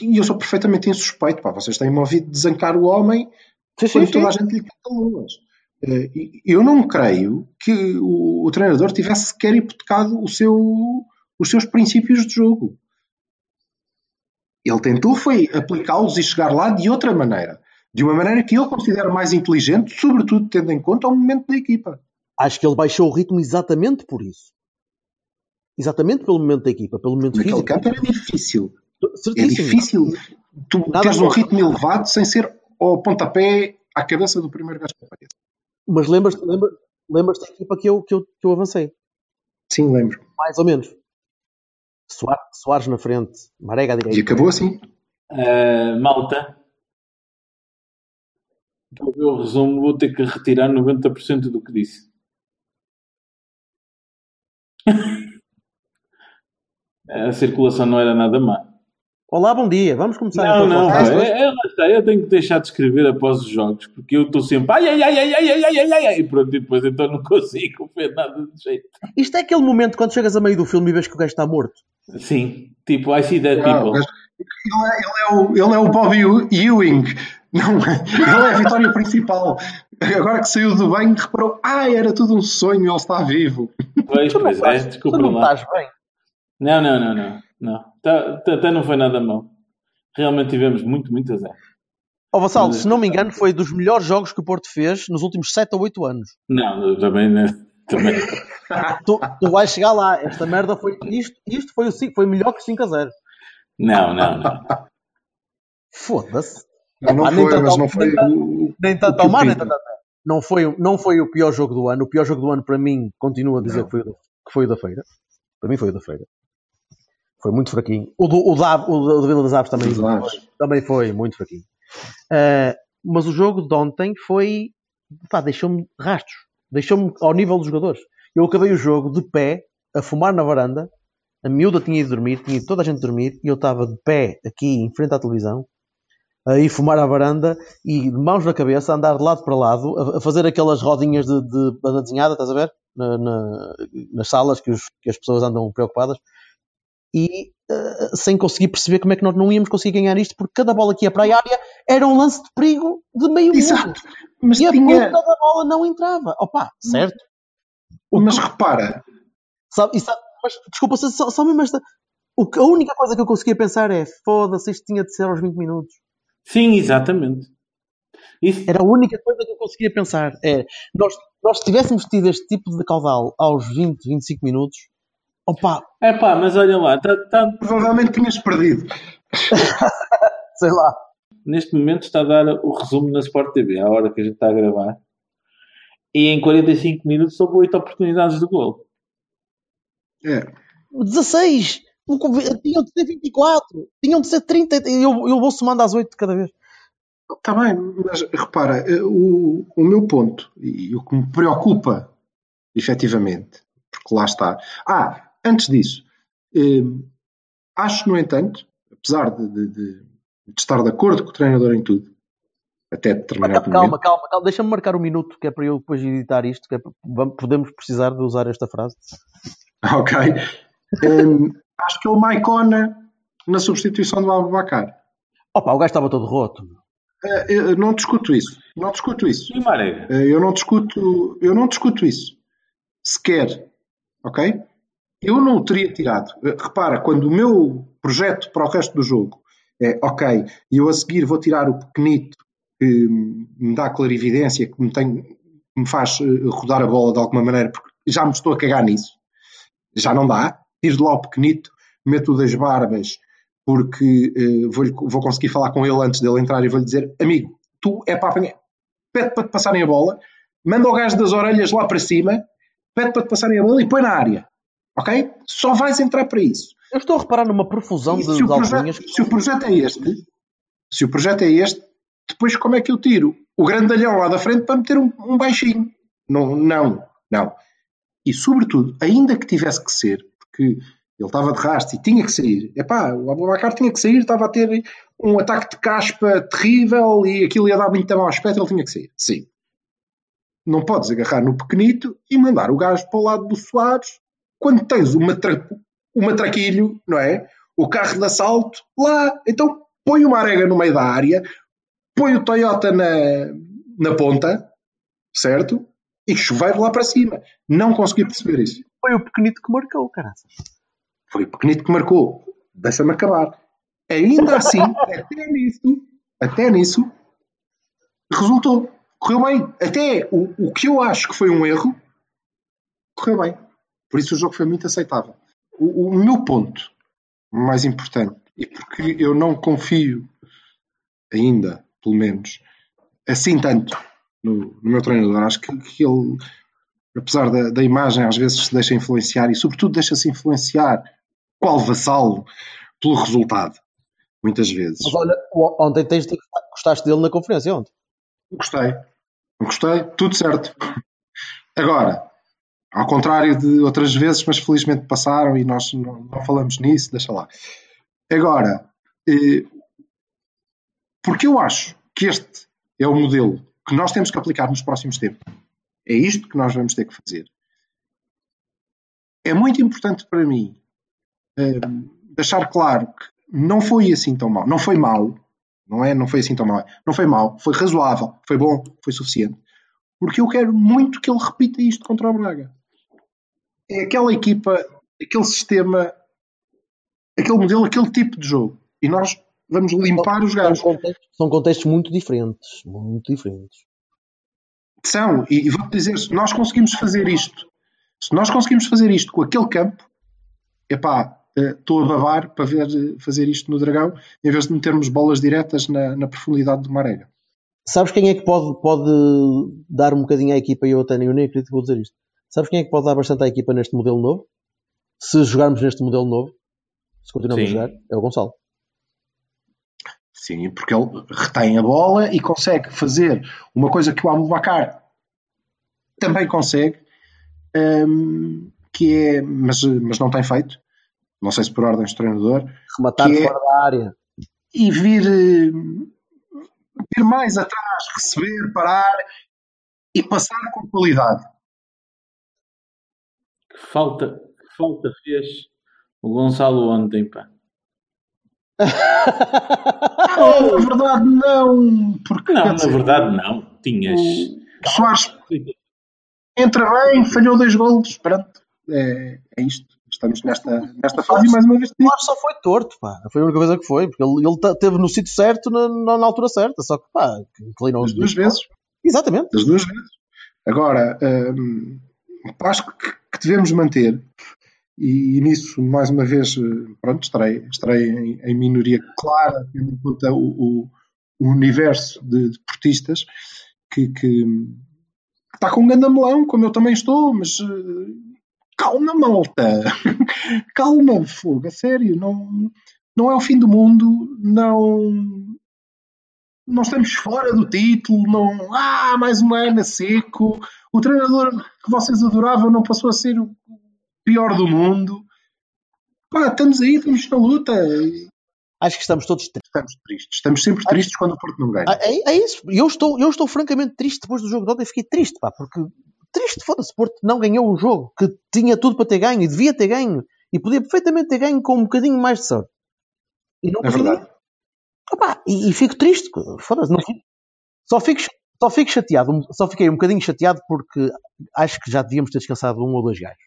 e eu sou perfeitamente insuspeito, pá, vocês têm-me ouvido desancar o homem sim, quando sim, toda a gente lhe canta luas. Eu não creio que o, o, treinador tivesse sequer hipotecado o seu, os seus princípios de jogo. Ele tentou foi aplicá-los e chegar lá de outra maneira. De uma maneira que ele considera mais inteligente, sobretudo tendo em conta o momento da equipa. Acho que ele baixou o ritmo exatamente por isso. Exatamente pelo momento da equipa, pelo momento Naquele físico. campo era difícil. Certíssimo. É difícil tu Nada teres um ritmo elevado sem ser ao pontapé à cabeça do primeiro gajo que aparece. Mas lembras-te lembra, lembras da equipa que eu, que, eu, que eu avancei? Sim, lembro. Mais ou menos. Soares, Soares na frente, Marega à direita. E acabou assim. Uh, malta, para ver o resumo, vou ter que retirar 90% do que disse. A circulação não era nada má. Olá, bom dia, vamos começar. Não, então não, é, é, está, eu tenho que deixar de escrever após os jogos, porque eu estou sempre ai, ai, ai, ai, ai, ai, ai, ai, ai, ai, e pronto, e depois então não consigo ver nada de jeito. Isto é aquele momento quando chegas a meio do filme e vês que o gajo está morto. Sim, tipo, I see dead Não, people. mas ele, é, ele é o, ele é o Bobby Ewing. Não, ele é a vitória principal. Agora que saiu do banho, reparou: ah, era tudo um sonho, ele está vivo. Pois, não, pois é, estás, tu desculpa não estás bem. Não, não, não, não, não. Tá- tá- Até não foi nada mal. Realmente tivemos muito, muito azar. Ó Vassal, Mas- se não me engano, foi dos melhores jogos que o Porto fez nos últimos 7 ou 8 anos. Não, também, né? Também. Tu, tu vais chegar lá. Esta merda foi. Isto, isto foi, o, cinco- foi melhor que 5 a 0. Não, não, não. Foda-se. Não, não foi, tanto mas ao- não foi nem tanto- ao mar, nem tanto não foi, não foi o pior jogo do ano. O pior jogo do ano, para mim, continuo a dizer Não. que foi, que foi o da feira. Para mim, foi o da feira. Foi muito fraquinho. O do, o da, o da- o da Vila das Aves também. Foi, também foi muito fraquinho. Ah, mas o jogo de ontem foi. Pá, deixou-me rastros. Deixou-me ao nível dos jogadores. Eu acabei o jogo de pé, a fumar na varanda. A miúda tinha ido dormir, tinha ido toda a gente dormir. E eu estava de pé aqui em frente à televisão a ir fumar à varanda e de mãos na cabeça, a andar de lado para lado, a, a fazer aquelas rodinhas de, de banda desenhada, estás a ver? Na- na- nas salas que, os- que as pessoas andam preocupadas. E eh, sem conseguir perceber como é que nós não íamos conseguir ganhar isto, porque cada bola que ia para a área era um lance de perigo de meio mundo. Exato. Mas E a tinha. puta da bola não entrava. Opa, certo? Mas repara, Sabe, sabe- mas, desculpa, só, só- mesmo esta. O que, a única coisa que eu conseguia pensar é: foda-se, isto tinha de ser aos 20 minutos. Sim, exatamente. Isso, Era a única coisa que eu conseguia pensar. É, nós, nós se tivéssemos tido este tipo de caudal aos 20, 25 minutos, opa, é pá, mas olha lá, tá, tá- provavelmente tinhas perdido. sei lá. neste momento está a dar o resumo na Sport TV, à hora que a gente está a gravar. E em 45 minutos houve 8 oportunidades de gol. É. 16! O co- Tinham de ser 24, tinham de ser 30. Eu, eu vou somando às 8 de cada vez. Está bem, mas repara, eh, o, o meu ponto e o que me preocupa efetivamente, porque lá está. Ah, antes disso, eh, acho, no entanto, apesar de, de- de- de estar de acordo com o treinador em tudo, até determinado Calma, momento, calma, calma. Deixa-me marcar um minuto, que é para eu depois editar isto, que é para- vamos- podemos precisar de usar esta frase. ok, eh, acho que é o Maicona na substituição do Abubacar. Opa, o gajo estava todo roto. Eu não discuto isso, não discuto isso. E? Eh, Eu não discuto, eu não discuto isso. Sequer. Ok? Eu não teria tirado. Eh, Repara, quando o meu projeto para o resto do jogo é ok, e eu a seguir vou tirar o pequenito que me dá clarividência, que me, tem, me faz eh, rodar a bola de alguma maneira, porque já me estou a cagar nisso. Já não dá. Tiro de lá o pequenito, meto-o das barbas, porque eh, vou-lhe- vou conseguir falar com ele antes dele entrar e vou-lhe dizer: amigo, tu é para apanhar pede para te passarem a bola, manda o gajo das orelhas lá para cima, pede para te passarem a bola e põe na área. Ok? Só vais entrar para isso. Eu estou a reparar numa profusão E de, se, alcunhas. projeto, se o projeto é este, se o projeto é este, depois como é que eu tiro o grandalhão lá da frente para meter um, um baixinho? Não, não, não. E sobretudo, ainda que tivesse que ser, porque ele estava de rastro e tinha que sair. Epá, o Abubacar tinha que sair, estava a ter um ataque de caspa terrível e aquilo ia dar muito mau aspecto, ele tinha que sair. Sim. Não podes agarrar no pequenito e mandar o gajo para o lado do Soares quando tens uma tra o matraquilho, não é? O carro de assalto lá. Então põe uma arega no meio da área, põe o Toyota na, na ponta, certo? E chuveiro lá para cima. Não consegui perceber isso. Foi o pequenito que marcou, cara. Foi o pequenito que marcou. Deixa-me acabar. Ainda assim, até nisso, até nisso, resultou. Correu bem. Até o, o que eu acho que foi um erro, correu bem. Por isso o jogo foi muito aceitável. O, o meu ponto mais importante, e porque eu não confio ainda, pelo menos, assim tanto no, no meu treinador, acho que, que ele, apesar da, da imagem, às vezes se deixa influenciar e, sobretudo, deixa-se influenciar qual vassalo pelo resultado. Muitas vezes. Mas olha, ontem tens de gostaste dele na conferência ontem. Gostei. Gostei. Tudo certo. Agora, ao contrário de outras vezes, mas felizmente passaram e nós não, não falamos nisso, deixa lá. Agora, Eh, porque eu acho que este é o modelo que nós temos que aplicar nos próximos tempos. É isto que nós vamos ter que fazer. É muito importante para mim eh, deixar claro que não foi assim tão mal. Não foi mal, não é? Não foi assim tão mal. Não foi mal, foi razoável, foi bom, foi suficiente. Porque eu quero muito que ele repita isto contra o Braga. É aquela equipa, aquele sistema, aquele modelo, aquele tipo de jogo. E nós vamos limpar os gajos. São contextos, são contextos muito diferentes. Muito diferentes. São, e, e vou-te dizer, se nós conseguimos fazer isto, se nós conseguimos fazer isto com aquele campo, epá, estou a babar para ver fazer isto no Dragão, em vez de metermos bolas diretas na, na profundidade do Marega. Sabes quem é que pode, pode dar um bocadinho à equipa? E eu até nem eu nem acredito que vou dizer isto. Sabes quem é que pode dar bastante à equipa neste modelo novo? Se jogarmos neste modelo novo, se continuarmos a jogar, é o Gonçalo. Sim, porque ele retém a bola e consegue fazer uma coisa que o Abubacar também consegue, hum, que é, mas, mas não tem feito, não sei se por ordens do treinador, Rematar é- fora da área. e vir, hum, vir mais atrás, receber, parar e passar com qualidade. Falta, que falta fez o Gonçalo ontem, pá. Não, na verdade não, porque Não, quer na dizer, verdade não. Tinhas. o Soares entra bem, falhou dois golos, pronto, é, é isto. Estamos nesta, nesta fase e mais uma vez só foi torto, pá. Foi a única coisa que foi, porque ele, ele teve no sítio certo na, na, altura certa, só que pá, inclinou as duas vezes. Exatamente. das duas vezes. Agora, hum, acho que, que devemos manter, e, e nisso, mais uma vez, eh, pronto, estarei, estarei em, em minoria clara, tendo em conta o, o- o universo de deportistas que, que, está com um grande melão, como eu também estou, mas eh, calma, malta, calma, fogo, a sério, não, não é o fim do mundo, não não estamos fora do título, não, ah, mais um ano seco, o treinador que vocês adoravam não passou a ser o pior do mundo. Pá, estamos aí, estamos na luta. Acho que estamos todos tristes. Estamos tristes, estamos sempre tristes quando o Porto não ganha. Ah, É, é isso. Eu estou, eu estou francamente triste depois do jogo de ontem. Fiquei triste, pá, porque triste, foda-se. Porto não ganhou um jogo que tinha tudo para ter ganho e devia ter ganho e podia perfeitamente ter ganho com um bocadinho mais de sorte. E não É conseguiu. E, e fico triste, foda-se, não fico- só fico, só fico chateado, só fiquei um bocadinho chateado porque acho que já devíamos ter descansado um ou dois gajos.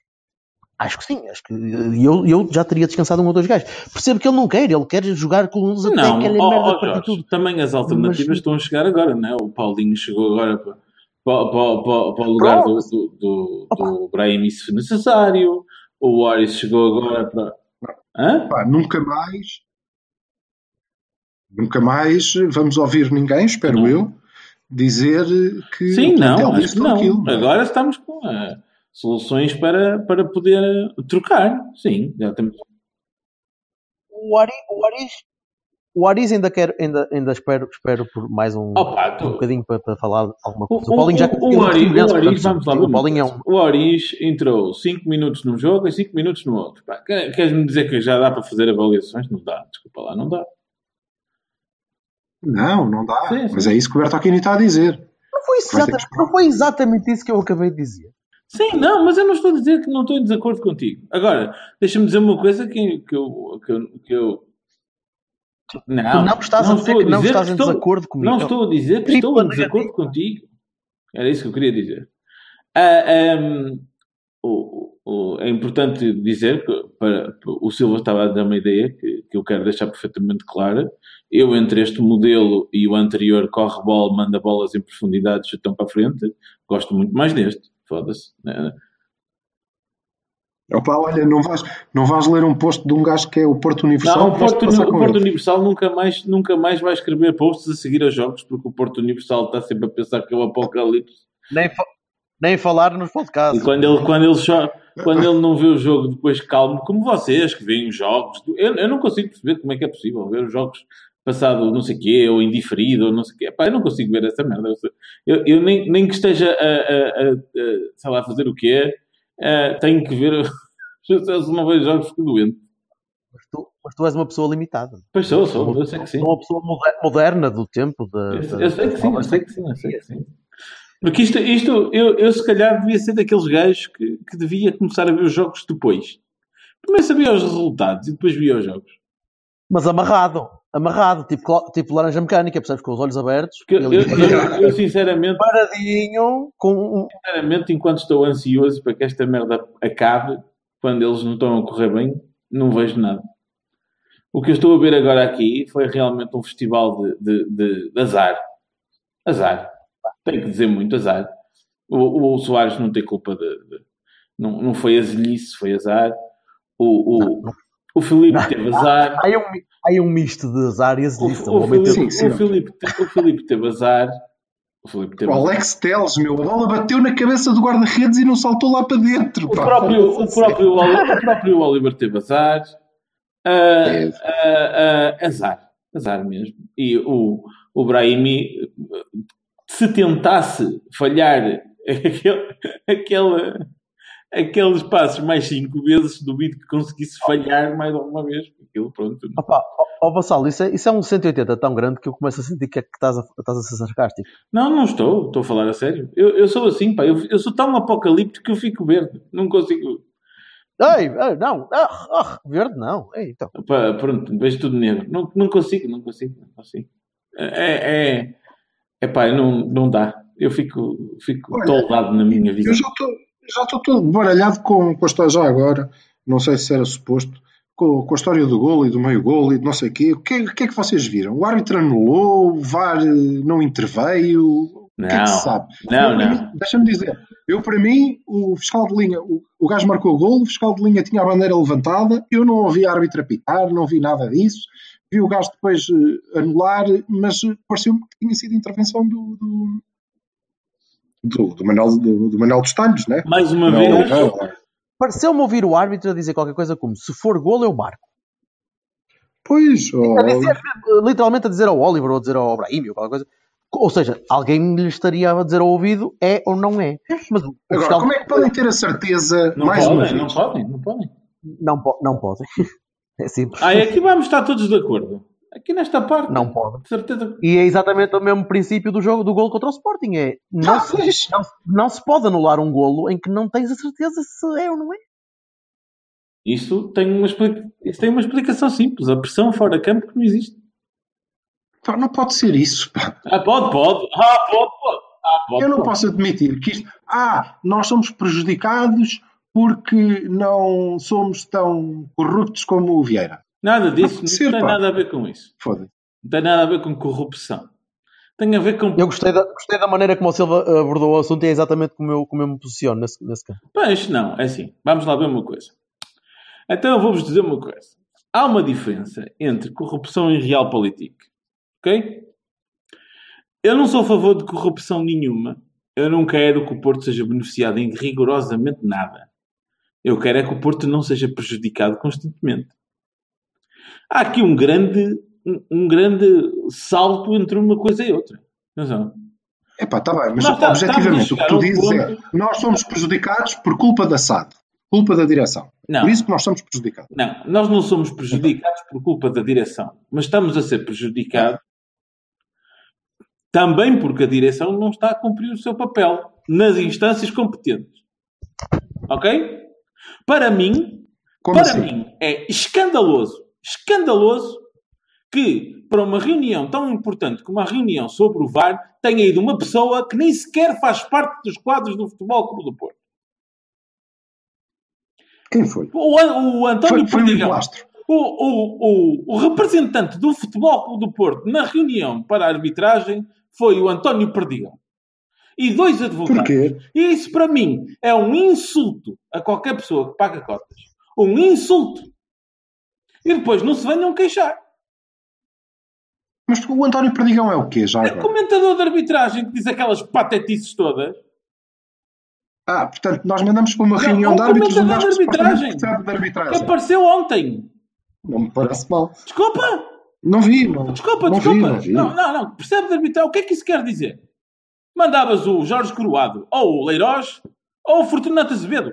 Acho que sim, acho que eu, eu já teria descansado um ou dois gajos. Percebo que ele não quer, ele quer jogar com uns até Não, aquela ó, merda partir Jorge, tudo. também as alternativas Mas- estão a chegar agora, não é? O Paulinho chegou agora para, para, para, para o lugar do, do, do, do Brahim, se for necessário. O Waris chegou agora para. Pá, nunca mais, nunca mais vamos ouvir ninguém, espero Não. eu, dizer que Sim, o não, acho que não. aquilo. Agora estamos com eh, soluções para, para poder trocar. Sim, já temos. O Aris, o Aris, o Aris ainda, quer, ainda, ainda espero, espero por mais um, Opa, tu- um bocadinho para, para falar alguma O, coisa. O, Paulinho já o, o, Ari- o Aris, vamos lá, O Paulinho é um. O Aris entrou 5 minutos num jogo e 5 minutos no outro. Queres-me dizer que já dá para fazer avaliações? Não dá, desculpa lá, não dá. Não, não dá. Sim, sim. Mas é isso que o Bertolini está a dizer. Não foi, exatamente, não foi exatamente isso que eu acabei de dizer. Sim, não, mas eu não estou a dizer que não estou em desacordo contigo. Agora, deixa-me dizer uma coisa que, que eu. Que eu, que eu- Não, tu não estás a dizer estou que não estás em estou- desacordo comigo. Não estou a dizer que estou em desacordo contigo. Era isso que eu queria dizer. Ah, ahm, o- é importante dizer que para, o Silva estava a dar uma ideia que, que eu quero deixar perfeitamente clara. Eu, entre este modelo e o anterior, corre bola, manda bolas em profundidade, chutão para a frente, gosto muito mais deste. Foda-se. né? Opa, olha, não vais, não vais ler um post de um gajo que é o Porto Universal. Não, o Porto, o Porto. Universal nunca mais, nunca mais vai escrever posts a seguir a jogos, porque o Porto Universal está sempre a pensar que é o apocalipse. Nem, fa- nem falar nos podcasts. E quando ele, quando, ele cho- quando ele não vê o jogo depois calmo, como vocês que veem os jogos, eu, eu não consigo perceber como é que é possível ver os jogos passado não sei o quê, ou indiferido, ou não sei o quê. Eu não consigo ver essa merda. Eu, eu nem, nem que esteja a, a, a, a, sei lá, fazer o quê, tenho que ver. Se eu não vejo jogos, fico doente. Mas tu, mas tu és uma pessoa limitada. Pois sou, sou, eu sei que sim. Sou uma pessoa moder- moderna do tempo. Da, Eu, eu sei que sim, eu sei que sim, eu sei que sim. Porque isto, isto eu, eu se calhar devia ser daqueles gajos que, que devia começar a ver os jogos depois. Primeiro sabia os resultados e depois via os jogos. Mas amarrado. Amarrado. Tipo, tipo laranja mecânica, percebes? Com os olhos abertos. Eu, ele- eu- eu, sinceramente, paradinho, com sinceramente, enquanto estou ansioso para que esta merda acabe, quando eles não estão a correr bem, não vejo nada. O que eu estou a ver agora aqui foi realmente um festival de, de, de- de azar. Azar. Tenho que dizer muito azar. O, o Soares não tem culpa de. de- não, não foi azelice, foi azar. O, o, o Filipe teve azar. Há um, mi- há um misto de azar e O, azulista. o, Um homem Filipe, teve- Sim, sim. o, Filipe, o Filipe teve azar. O Filipe teve O azar. Alex Teles, meu, a bola bateu na cabeça do guarda-redes e não saltou lá para dentro. O pá. próprio, o, próprio, o próprio Oliver teve azar. Teve. ah, ah, azar. Azar mesmo. E o, o Brahimi, se tentasse falhar aquele, aquele, aqueles passos mais cinco vezes, duvido que conseguisse falhar mais alguma vez. Aquilo, pronto. Opa, ó, Vassalo, isso é, isso é um 180 tão grande que eu começo a sentir que, é que estás, a, estás a ser sarcástico. Não, não estou. Estou a falar a sério. Eu, eu sou assim, pá. Eu, eu sou tão apocalíptico que eu fico verde. Não consigo. Ei, ei, não, ah, ah, verde não. Ei, então. Pá, pronto, vejo tudo negro. Não, não consigo, não consigo, não consigo. É, é, é pá, não, não dá. Eu fico, fico Olha, toldado na minha vida. Eu já estou já estou todo baralhado com, com a história já agora, não sei se era suposto, com, com a história do gol e do meio gol e de não sei o quê. O que, é- o que é que vocês viram? O árbitro anulou, o VAR eh, não interveio? O que é que Não, se sabe? não, Eu, não. Deixa-me dizer, eu para mim, o fiscal de linha, o, o gajo marcou o gol, o fiscal de linha tinha a bandeira levantada, eu não ouvi a árbitra apitar, não vi nada disso, vi o gajo depois eh, anular, mas eh, pareceu-me que tinha sido intervenção do, do, do, do Manuel, do, do Manuel dos Talhos, né? Mais uma Não, vez, não, Pareceu-me ouvir o árbitro a dizer qualquer coisa como se for golo eu marco. Pois, oh, A dizer, literalmente a dizer ao Oliver ou a dizer ao Brahim ou qualquer coisa. Ou seja, alguém lhe estaria a dizer ao ouvido é ou não é. Mas agora, fiscal como é que podem ter a certeza, não mais uma podem, vez? não podem, não podem. não, po- não podem. É simples. Ah, aqui vamos estar todos de acordo. Aqui nesta parte, Não podem. de certeza. E é exatamente o mesmo princípio do jogo do golo contra o Sporting. É, não, Ah, se, não, não se pode anular um golo em que não tens a certeza se é ou não é. Isto tem uma, explica- isto tem uma explicação simples. A pressão fora de campo que não existe. Pá, não pode ser isso, pá. Ah, pode, pode. Ah, pode, pode. Ah, pode, Eu não pode. posso admitir que isto. Ah, nós somos prejudicados porque não somos tão corruptos como o Vieira. Nada disso. Não Não, ser, tem pá. nada a ver com isso. Foda-se. Não tem nada a ver com corrupção. Tem a ver com. Eu gostei da, gostei da maneira como o Silva abordou o assunto e é exatamente como eu, como eu me posiciono nesse, nesse campo. Mas não, é assim. Vamos lá ver uma coisa. Então eu vou-vos dizer uma coisa. Há uma diferença entre corrupção e realpolitik. Ok? Eu não sou a favor de corrupção nenhuma. Eu não quero que o Porto seja beneficiado em rigorosamente nada. Eu quero é que o Porto não seja prejudicado constantemente. Há aqui um grande, um, um grande salto entre uma coisa e outra. Atenção. Epá, está bem, mas está, objetivamente o que tu dizes é ponto- nós somos prejudicados por culpa da SAD, culpa da direção. Não. Por isso que nós somos prejudicados. Não, nós não somos prejudicados por culpa da direção, mas estamos a ser prejudicados também porque a direção não está a cumprir o seu papel nas instâncias competentes. Ok? Para mim, Como para assim? mim é escandaloso, escandaloso que para uma reunião tão importante como a reunião sobre o VAR tenha ido uma pessoa que nem sequer faz parte dos quadros do Futebol Clube do Porto. Quem foi? O, o António Foi, foi Perdigão. O, o, o, o representante do Futebol Clube do Porto na reunião para a arbitragem foi o António Perdigão. E dois advogados. Porquê? E isso, para mim, é um insulto a qualquer pessoa que paga cotas. Um insulto. E depois não se venham queixar. Mas o António Perdigão é o quê já É agora? comentador de arbitragem que diz aquelas patetices todas. Ah, portanto, nós mandamos para uma Não, reunião um de árbitros um comentador gajo de que supostamente arbitragem. de Que arbitragem. apareceu ontem. Não me parece mal. Desculpa. Não vi, não. Desculpa, não desculpa. Vi, não vi. não, não, não. Percebe de arbitrar. O que é que isso quer dizer? Mandavas o Jorge Coroado, ou o Leiroz, ou o Fortunato Azevedo.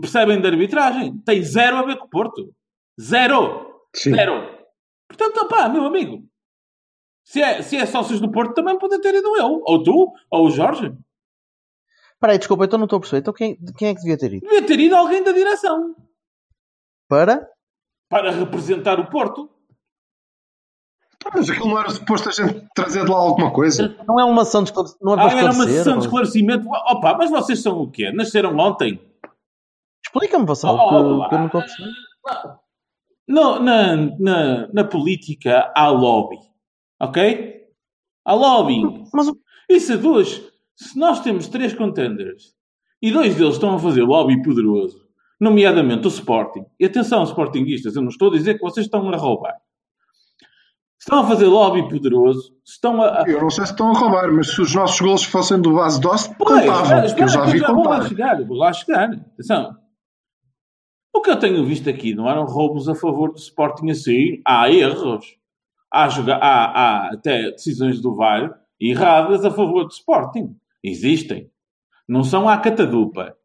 Percebem de arbitragem? Tem zero a ver com o Porto. Zero. Sim. Zero. Portanto, opá, meu amigo. Se é, se é sócios do Porto, também pode ter ido eu. Ou tu, ou o Jorge. Espera aí, desculpa, então não estou a perceber. Então quem, quem é que devia ter ido? Devia ter ido alguém da direção. Para? Para representar o Porto. Mas aquilo não era suposto a gente trazer de lá alguma coisa. Não é uma ação de esclarecimento. Não é Ah, era uma sessão de esclarecimento. Opa, mas vocês são o quê? Nasceram ontem? Explica-me, Vassal, Oh, que, oh, que eu não estou a perceber. No, na, na, na política há lobby. Ok? Há lobbying. Mas E se duas, se nós temos três contenders e dois deles estão a fazer lobby poderoso, nomeadamente o Sporting, e atenção, Sportinguistas, eu não estou a dizer que vocês estão a roubar. Estão a fazer lobby poderoso, estão a. Eu não sei se estão a roubar, mas se os nossos golos fossem do base Pois, contavam, espera, eu já vi eu vou lá contar. chegar, vou lá chegar. Atenção. O que eu tenho visto aqui não eram roubos a favor do Sporting assim. Há erros. Há, joga- há, há até decisões do VAR erradas a favor do Sporting. Existem. Não são à catadupa.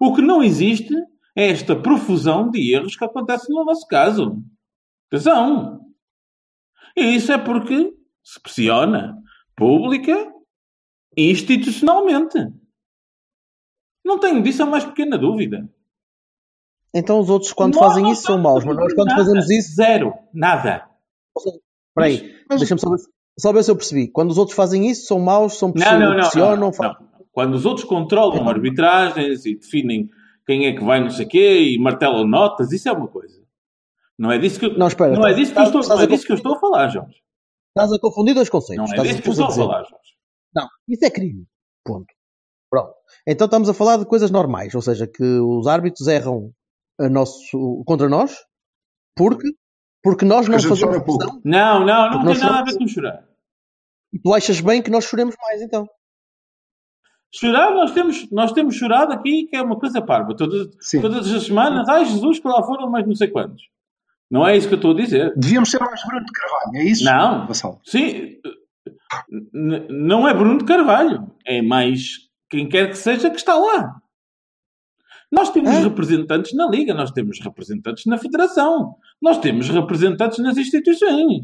O que não existe é esta profusão de erros que acontece no nosso caso. Atenção. E isso é porque se pressiona pública e institucionalmente. Não tenho disso a mais pequena dúvida. Então os outros, quando Nós fazem não isso, são maus, mas nós, quando nada. fazemos isso. Zero. Nada. Espera aí, Mas- deixa-me só ver, só ver se eu percebi. Quando os outros fazem isso, são maus, são Não, pressionam, não, não. pressionam, não, fazem- não. Quando os outros controlam arbitragens e definem quem é que vai não sei quê e martelam notas, isso é uma coisa. Não é disso que, eu- Não, espera, não é disso que eu estou, estás não é a disso que eu estou a falar, Jorge. Estás a confundir dois conceitos. Não é disso que eu estou a falar, Jorge. Não, isso é crime. Ponto. Pronto. Então estamos a falar de coisas normais, ou seja, que os árbitros erram a nosso, contra nós porque, porque nós não a gente fazemos chora pouco. pressão Não, não, não Porque tem nada a ver com chorar. e tu achas bem que nós choremos mais então. Chorar, nós temos, nós temos chorado aqui, que é uma coisa parva. Todas, todas as semanas, ai Jesus, que lá foram mais não sei quantos. Não é isso que eu estou a dizer. Devíamos ser mais Bruno de Carvalho, é isso? Não. Vassal? Sim, n- não é Bruno de Carvalho. É mais quem quer que seja que está lá. Nós temos É? representantes na Liga, nós temos representantes na Federação, nós temos representantes nas instituições.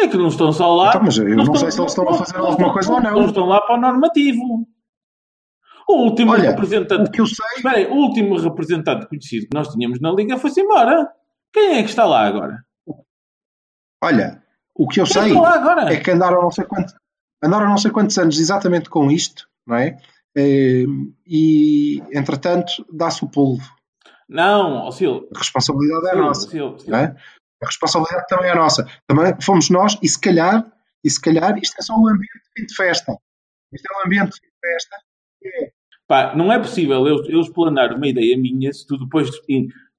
É que não estão só lá. Então, mas eu não sei se eles estão a fazer alguma coisa ou não. Não estão lá para o normativo. O último Olha, representante. O que eu sei, Espera aí, o último representante conhecido que nós tínhamos na Liga foi-se embora. Quem é que está lá agora? olha, o que eu Quem sei lá agora? é que andaram não sei quantos, andaram não sei quantos anos exatamente com isto, não é? Eh, E, entretanto, dá-se o polvo. Não, ó Sil. A responsabilidade é nossa. É? A responsabilidade também é nossa. Também fomos nós, e se calhar, e se calhar isto é só um ambiente de fim de festa. Isto é um ambiente de fim de festa. Pá, não é possível eu, eu explanar uma ideia minha se tu depois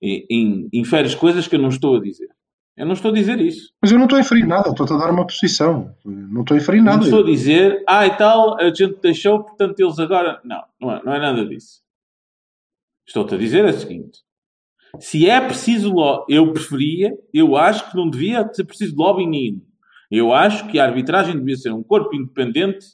in- inferes coisas que eu não estou a dizer. Eu não estou a dizer isso. Mas eu não estou a inferir nada, estou-te a dar uma posição. Não estou a inferir Não nada. estou a dizer, ah e tal, a gente deixou, portanto eles agora. Não, não é, não é nada disso. Estou-te a dizer o seguinte: se é preciso lobby, eu preferia, eu acho que não devia ser preciso lobby nenhum. Eu acho que a arbitragem devia ser um corpo independente,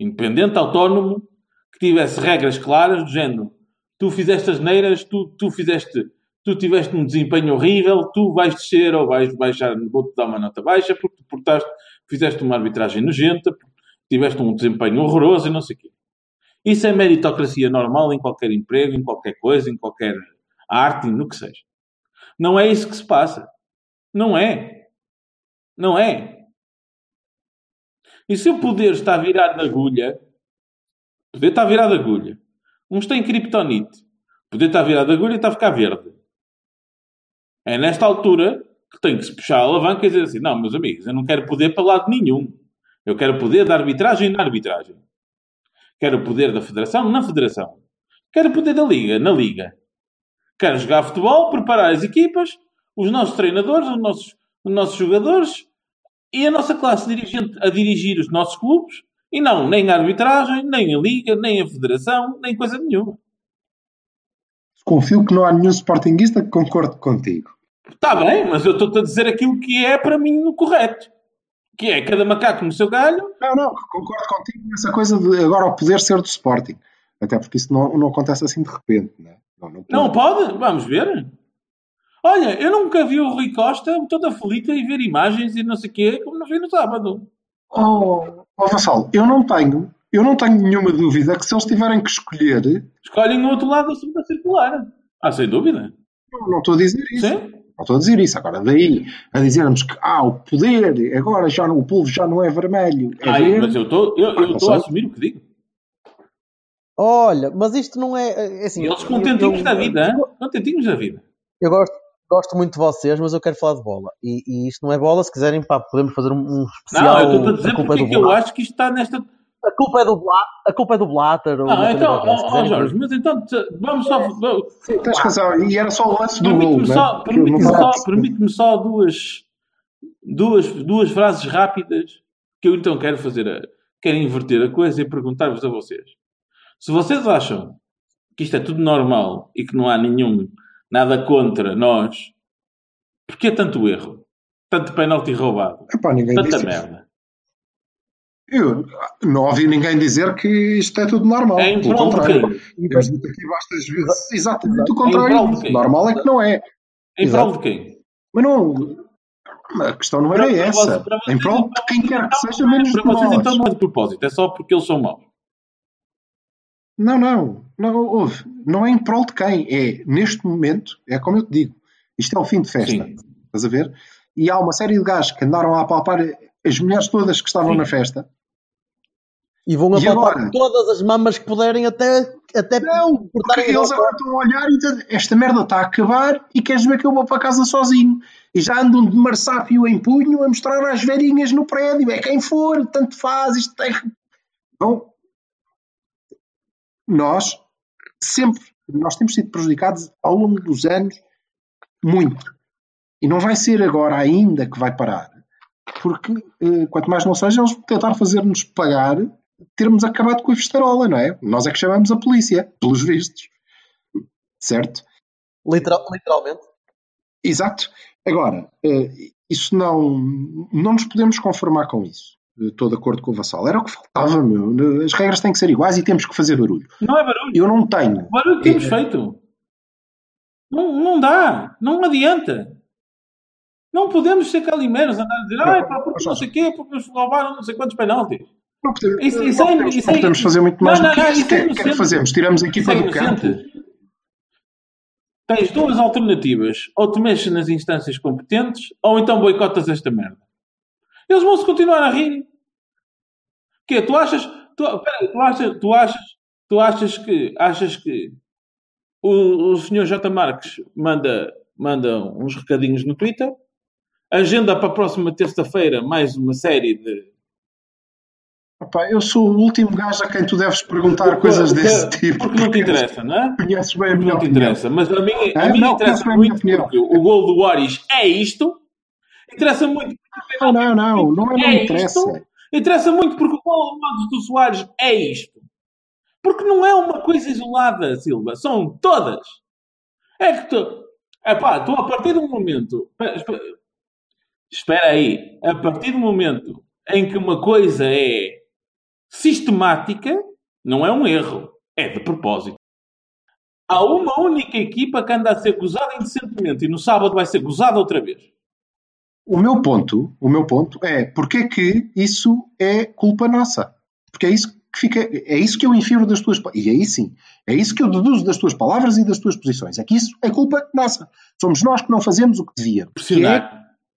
independente, autónomo, que tivesse regras claras do género. Tu fizeste as neiras, tu, tu fizeste, tu tiveste um desempenho horrível, tu vais descer ou vais baixar, vou-te dar uma nota baixa porque tu portaste, fizeste uma arbitragem nojenta, tiveste um desempenho horroroso e não sei o quê. Isso é meritocracia normal em qualquer emprego, em qualquer coisa, em qualquer arte, no que seja. Não é isso que se passa. Não é. Não é. E se o poder está virado na agulha, o poder está virado na agulha. Uns têm criptonite. Poder está virado na agulha e está a ficar verde. É nesta altura que tem que se puxar a alavanca e dizer assim: não, meus amigos, eu não quero poder para lado nenhum. Eu quero poder da arbitragem na arbitragem. Quero poder da federação na federação. Quero poder da liga na liga. Quero jogar futebol, preparar as equipas, os nossos treinadores, os nossos, os nossos jogadores e a nossa classe dirigente a dirigir os nossos clubes e não nem a arbitragem, nem a liga, nem a federação, nem coisa nenhuma. Confio que não há nenhum sportinguista que concorde contigo. Está bem, mas eu estou-te a dizer aquilo que é para mim o correto. Que é cada macaco no seu galho. Não, não, concordo contigo nessa coisa de agora o poder ser do Sporting. Até porque isso não, não acontece assim de repente, não é? Não, não pode. Não pode? Vamos ver. Olha, eu nunca vi o Rui Costa toda aflita e ver imagens e não sei o quê, como não vi no sábado. Oh, oh Vassal, eu não tenho, eu não tenho nenhuma dúvida que se eles tiverem que escolher, Escolhem o outro lado da segunda circular. Ah, sem dúvida. não, não estou a dizer isso. Sim. Não estou a dizer isso. Agora, daí a dizermos que ah, o poder, agora já não, o povo já não é vermelho. É Ai, verde. mas eu estou eu, eu estou a assumir o que digo. Olha, mas isto não é. é assim, Eles eu- contentinhos eu- da vida, hein? contentinhos da vida. Eu gosto, gosto muito de vocês, mas eu quero falar de bola. E, e isto não é bola, se quiserem, pá, podemos fazer um, um especial. Não, eu estou a dizer a culpa é porque do é que eu acho que isto está nesta. A culpa é do Blatter. A culpa é do Blatter. uma então, ó, ó, quiserem. Jorge, mas então vamos só. Sim, tens razão. E era só o lance do gol, Permite-me né? só, permite não só, permite-me só duas, duas, duas frases rápidas que eu então quero fazer. A, quero inverter a coisa e perguntar-vos a vocês. Se vocês acham que isto é tudo normal e que não há nenhum nada contra nós, porquê tanto erro? Tanto penalti roubado? Epá, ninguém Tanta disse isso. merda. Eu não ouvi ninguém dizer que isto é tudo normal. É Pelo de contrário. aqui bastas vezes exatamente o contrário. de quem? Normal é que não é. Em prol de quem? Mas não. A questão não era Para- para essa. para vocês, em prol de então, quem quer que seja, menos Para de vocês nós. então não é de propósito, é só porque eles são maus. Não, não. Não, houve. Não é em prol de quem. É, neste momento, é como eu te digo. Isto é o fim de festa. Sim. Estás a ver? E há uma série de gajos que andaram a apalpar as mulheres todas que estavam Sim. na festa. E vão E agora? todas as mamas que puderem até, até Não, porque eles agora estão a olhar e dizem, esta merda está a acabar e queres ver que eu vou para casa sozinho. E já andam de marsápio em punho a mostrar às velhinhas no prédio. É quem for, tanto faz, isto é... Bom, nós sempre, nós temos sido prejudicados ao longo dos anos muito. E não vai ser agora ainda que vai parar. Porque, eh, quanto mais não seja, eles vão tentar fazer-nos pagar termos acabado com a festarola, não é? Nós é que chamamos a polícia, pelos vistos. Certo? literal- literalmente. Exato. Agora, eh, isso não, não nos podemos conformar com isso. Estou de acordo com o Vassal. Era o que faltava, meu. As regras têm que ser iguais e temos que fazer barulho. Não é barulho. Eu não tenho. Barulho temos É. feito. Não, não dá. Não adianta. Não podemos ser calimeros, andar a dizer, ah, pá, porque não sei o quê, porque nos roubaram não sei quantos penaltis. Não podemos, Isso- isso não é- podemos- isso não é- podemos fazer muito mais Não, do que não, isso. O que é é que é que fazemos? Tiramos a equipa é do campo. Tens duas alternativas. Ou te mexes nas instâncias competentes, ou então boicotas esta merda. Eles vão-se continuar a rir. Que Tu achas... Tu, peraí, tu achas... Tu achas... Tu achas que... Achas que... O, o senhor J. Marques manda, manda uns recadinhos no Twitter. Agenda para a próxima terça-feira mais uma série de... Epá, eu sou o último gajo a quem tu deves perguntar coisas desse tipo. Porque não te interessa, não é? Conheces bem a Porque minha não te interessa. Mas a mim, a Ah, mim não, interessa a muito porque o gol do Aris é isto. Interessa muito. Não, não, não. Não é, não É interessa. isto? Interessa muito porque o gol do Soares é isto. Porque não é uma coisa isolada, Silva. São todas. É que tu... Epá, tu a partir do momento... Espera aí. A partir do momento em que uma coisa é sistemática, não é um erro. É de propósito. Há uma única equipa que anda a ser gozada indecentemente e no sábado vai ser gozada outra vez. O meu ponto, o meu ponto é porque é que isso é culpa nossa? Porque é isso que fica, é isso que eu infiro das tuas e aí sim, é isso que eu deduzo das tuas palavras e das tuas posições. É que isso é culpa nossa. Somos nós que não fazemos o que devíamos. Que é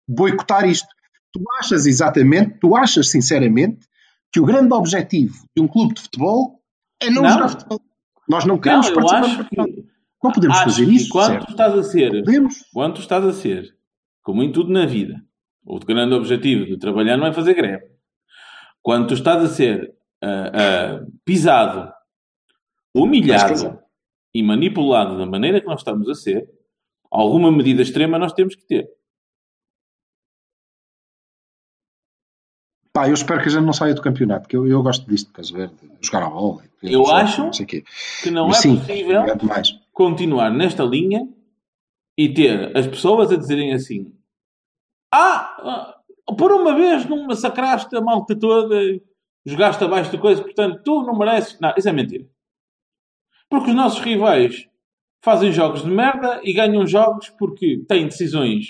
boicotar isto. Tu achas exatamente, tu achas sinceramente que o grande objetivo de um clube de futebol é não, Não. jogar futebol. Nós não Não, queremos eu participar que. Não podemos fazer isso, quando certo? tu estás a ser, Podemos. quando tu estás a ser, como em tudo na vida, o grande objetivo de trabalhar não é fazer greve. Quando tu estás a ser ah, ah, pisado, humilhado dizer- e manipulado da maneira que nós estamos a ser, alguma medida extrema nós temos que ter. Pá, eu espero que a gente não saia do campeonato, porque eu, eu gosto disto, queres ver, de jogar a bola. ver Eu acho Não. Que não Mas é sim, possível é continuar nesta linha e ter as pessoas a dizerem assim: Ah, ah, por uma vez não massacraste a malta toda, jogaste abaixo de coisa, portanto tu não mereces. Não, isso é mentira. Porque os nossos rivais fazem jogos de merda e ganham jogos porque têm decisões,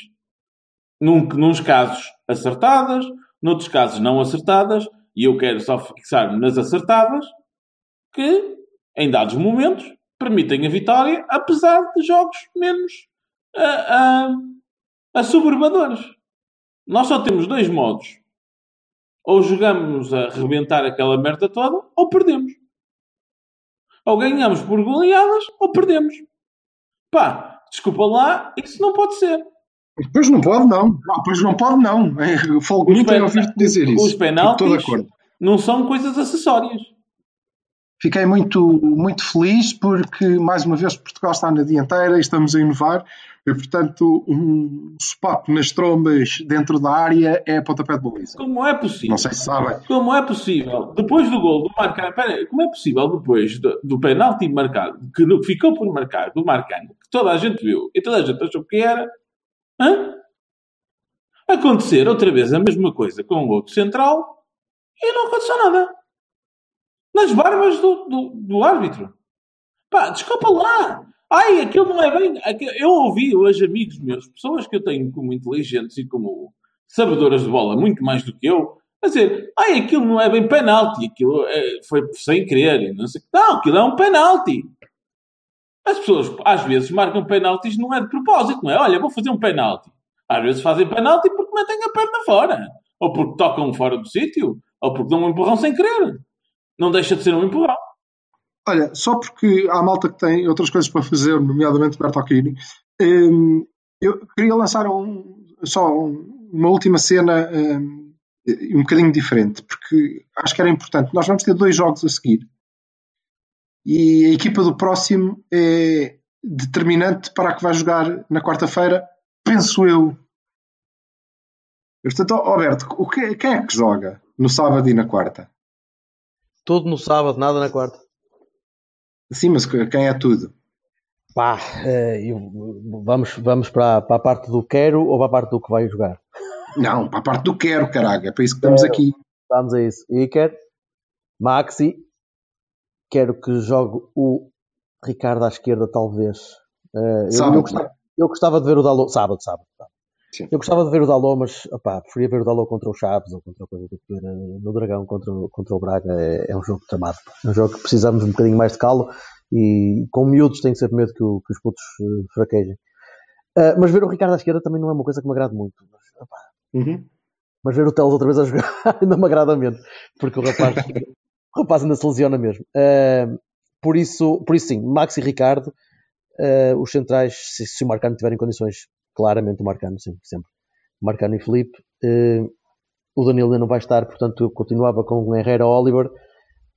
num, nos casos acertadas, noutros casos não acertadas, e eu quero só fixar-me nas acertadas, que em dados momentos permitem a vitória, apesar de jogos menos uh, uh, assoberbadores. Nós só temos dois modos. Ou jogamos a rebentar aquela merda toda, ou perdemos. Ou ganhamos por goleadas, ou perdemos. Pá, desculpa lá, isso não pode ser. Pois não pode, não. não pois não pode, não. O Fogo não tem ouvido dizer isso. Os penaltis não são coisas acessórias. Fiquei muito, muito feliz porque, mais uma vez, Portugal está na dianteira e estamos a inovar. E, portanto, um swap nas trombas dentro da área é pontapé de baliza. Como é possível? Não sei se sabem. Como é possível? Depois do gol do Marcano, pera, como é possível depois do, do penalti marcado, que ficou por marcar, do Marcano, que toda a gente viu e toda a gente achou que era, hã? acontecer outra vez a mesma coisa com o outro central e não aconteceu nada nas barbas do, do, do árbitro. Pá, desculpa lá. Ai, aquilo não é bem. Eu ouvi hoje amigos meus, pessoas que eu tenho como inteligentes e como sabedoras de bola, muito mais do que eu, a dizer: ai, aquilo não é bem penalti, aquilo é, foi sem querer. Não, sei. não, aquilo é um penalti. As pessoas às vezes marcam penaltis, não é de propósito, não é? Olha, vou fazer um penalti. Às vezes fazem penalti porque metem a perna fora, ou porque tocam fora do sítio, ou porque dão um empurrão sem querer não deixa de ser um empurrão. Olha, só porque há malta que tem outras coisas para fazer, nomeadamente Bertocchini, hum, eu queria lançar um, só uma última cena um, um bocadinho diferente, porque acho que era importante. Nós vamos ter dois jogos a seguir. E a equipa do próximo é determinante para a que vai jogar na quarta-feira, penso eu. Portanto, Alberto, quem é que joga no sábado e na quarta? Tudo no sábado, nada na quarta. Sim, mas quem é tudo? Pá, eh, vamos, vamos para, para a parte do quero ou para a parte do que vai jogar? Não, para a parte do quero, caralho. É para isso que estamos aqui. Vamos a isso. Iker, Maxi, quero que jogue o Ricardo à esquerda, talvez. Uh, eu, eu, gostava, eu, gostava, de ver o Dalot. Sábado, sábado. sábado. Sim. Eu gostava de ver o Dalot, mas opá, preferia ver o Dalot contra o Chaves ou contra coisa do que ver no Dragão contra, contra o Braga. É, é, um jogo tramado. É um jogo que precisamos um bocadinho mais de calo e com miúdos tem que ser medo que, o, que os putos uh, fraquejem. Uh, mas ver o Ricardo à esquerda também não é uma coisa que me agrada muito. Mas, uhum. mas ver o Teles outra vez a jogar ainda me agrada menos, porque o rapaz, o rapaz ainda se lesiona mesmo. Uh, por, isso, por isso, sim, Max e Ricardo, os centrais, se, se o Marcano tiver em condições claramente o Marcano, sim, sempre. Marcano e Felipe. Uh, o Danilo ainda não vai estar, portanto eu continuava com o Herrera Oliver.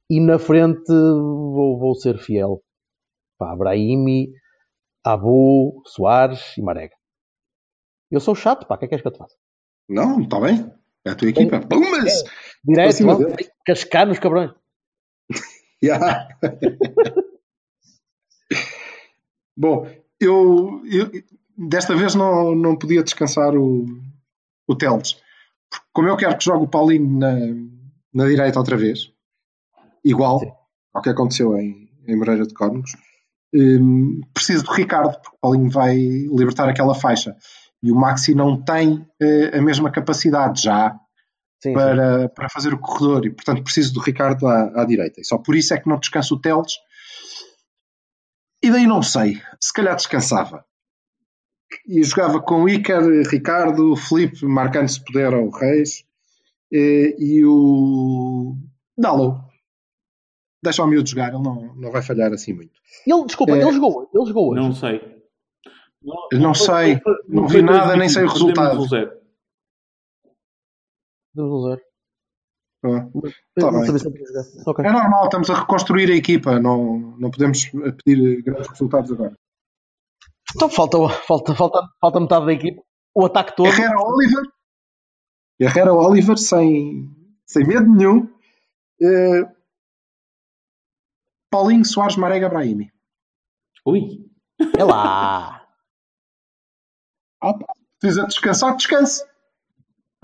E na frente vou, vou ser fiel. Pá, Brahimi, Abu, Soares e Marega. Eu sou chato, pá, o que é que és que eu te faço? Não, está bem. É a tua equipa. É, Pumas! É, direto, cascar nos cabrões. Bom, eu, eu, desta vez não, não podia descansar o, o Teles. Como eu quero que jogue o Paulinho na, na direita outra vez, igual Sim. ao que aconteceu em, em Moreira de Córnegos, um, preciso do Ricardo, porque o Paulinho vai libertar aquela faixa. E o Maxi não tem uh, a mesma capacidade já sim, para, sim. para fazer o corredor, e portanto preciso do Ricardo à, à direita. E só por isso é que não descanso o Teles. E daí não sei, se calhar descansava e jogava com Iker, Ricardo, Felipe, marcando se puder ao Reis e, e o Dalo. Deixa o miúdo jogar, ele não, não vai falhar assim muito. Ele, desculpa, é, ele jogou, ele jogou hoje. Não sei. Não, não, não sei, não, não vi nada, nem sei o resultado. Deu zero. Ah, tá okay. É normal, estamos a reconstruir a equipa, não, não podemos pedir grandes resultados agora. Então falta, falta, falta, falta metade da equipe. O ataque todo. Herrera Oliver. Herrera Oliver sem, sem medo nenhum. Uh, Paulinho Soares Marega Brahimi. Ui. É lá. Ah, precisa descansar, descanse.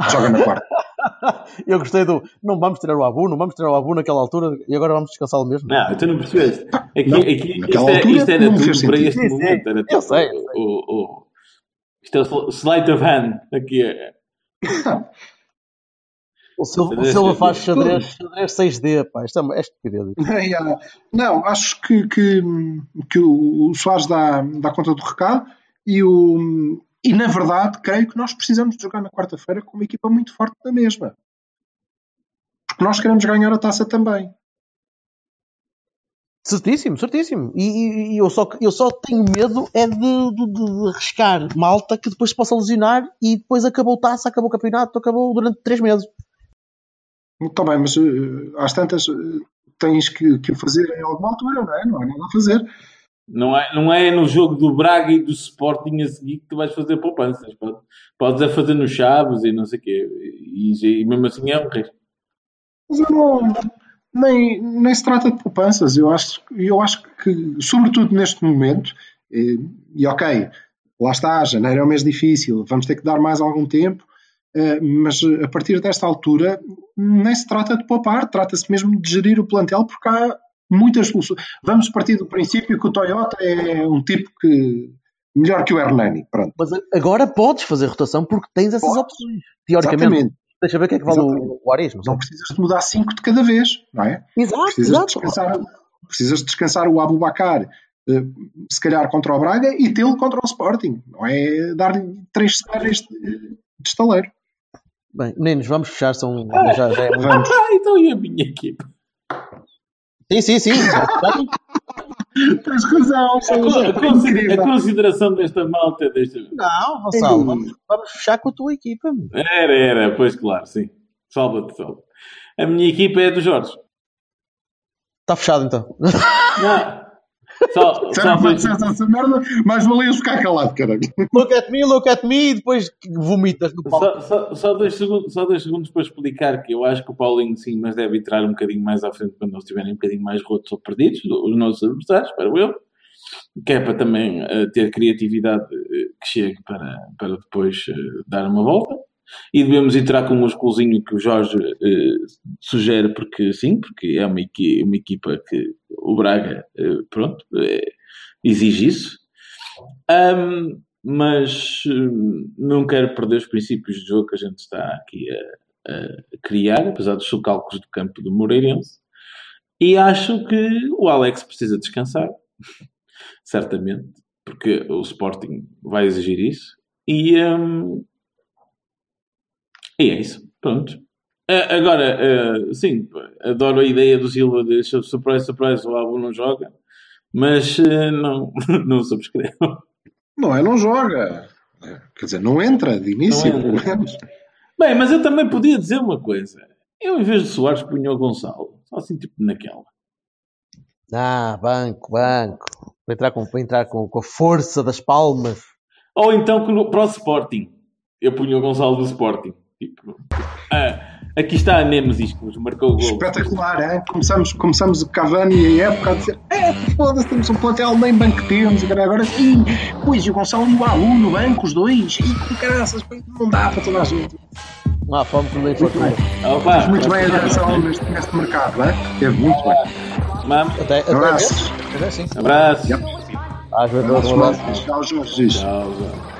Joga na quarta. Eu gostei do. Não vamos tirar o Abu, não vamos tirar o Abu naquela altura e agora vamos descansá-lo mesmo. Não, tu não percebeste. Aqui, Não, aqui, naquela isto, é, altura isto era não tudo para sentido. este momento. Era Eu sei, eu sei. O, o, isto é o sleight of hand. Aqui é. O Silva, o Silva 6D. faz xadrez, xadrez 6D, pá. Isto é, é. Não, acho que, que, que o o Soares dá, dá conta do recado e, o, e, na verdade, creio que nós precisamos de jogar na quarta-feira com uma equipa muito forte na mesma. Porque nós queremos ganhar a taça também. Certíssimo, certíssimo. E, e- eu, só, eu só tenho medo é de, de, de arriscar malta que depois se possa lesionar e depois acabou o taça, acabou o campeonato, acabou durante 3 meses. Está bem, mas eh, às tantas eh, tens que, que o fazer em alguma altura, não é? Não há nada a fazer. Não é, não é no jogo do Braga e do Sporting a seguir que tu vais fazer poupanças. Podes, podes é fazer nos Chaves e não sei o quê. E, e mesmo assim é um risco. Mas eu não. Nem, nem se trata de poupanças. Eu acho, eu acho que, sobretudo neste momento, e, e ok, lá está, janeiro é um mês difícil, vamos ter que dar mais algum tempo, eh, mas a partir desta altura nem se trata de poupar, trata-se mesmo de gerir o plantel, porque há muitas soluções. Vamos partir do princípio que o Toyota é um tipo que melhor que o Hernani. Pronto. Mas agora podes fazer rotação porque tens essas Podes. opções. Teoricamente. Exatamente. Deixa ver o que é que vale Exatamente. o, o. Não precisas de mudar cinco de cada vez, não é? Exato, precisas, de exato. descansar, precisas de descansar o Abubacar, eh, se calhar contra o Braga, e tê-lo contra o Sporting. Não é dar-lhe três semanas de, estaleiro. Bem, meninos, vamos fechar. São, já, já é muito. Vamos. Ah, então e a minha equipa? Sim, sim, sim. Tens razão, A, a consi- a consideração desta malta desta. Não, Vassalo, vamos, vamos fechar com a tua equipa. meu. Era, era, pois claro, sim. Salva-te, salva A minha equipa é do Jorge. Está fechado então. Não. Só, Se só não fazes essa merda, mais valia ficar calado, caralho. Look at me, look at me, e depois vomitas no palco. só, só, só dois segundos, só dois segundos para explicar que eu acho que o Paulinho sim, mas deve entrar um bocadinho mais à frente quando eles estiverem um bocadinho mais rotos ou perdidos, os nossos adversários, espero eu. Que é para também eh, ter criatividade eh, que chegue para, para depois eh, dar uma volta. E devemos entrar com um musculzinho que o Jorge eh, sugere, porque sim, porque é uma, equi- uma equipa que o Braga, eh, pronto, eh, exige isso. Ahm, mas hum, não quero perder os princípios de jogo que a gente está aqui a, a criar, apesar dos cálculos do campo do Moreirense. E acho que o Alex precisa descansar, certamente, porque o Sporting vai exigir isso. E, hum, e é isso. Pronto. Ah, agora, ah, sim, adoro a ideia do Silva de surprise, surprise, o álbum não joga, mas ah, não, não subscrevo. Não é, não joga. Quer dizer, não entra de início, Não pelo entra. menos. Bem, mas eu também podia dizer uma coisa. Eu, em vez de Soares, punha o Gonçalo. Só assim, tipo, naquela. Ah, banco, banco. Vou entrar com, vou entrar com, com a força das palmas. Ou então para o Sporting. Eu punha o Gonçalo do Sporting. Tipo, ah, aqui está a Nemesis que nos marcou o gol. Espetacular, hein? Começamos, começamos o Cavani e a época a dizer: É, foda-se, temos um plantel, nem banco temos. E agora, sim, pois, e o Gonçalo e o Alu no banco, os dois. E caraças, não dá para toda a gente. Não há fome que não dê fartura. Opa, Muito bem a direção neste, neste mercado, hein? Teve muito bem. Vamos. Até, até Abraços. Até sim. Abraço. Yep. Às vezes, abraço. Tchau, Jorge. Tchau, tchau.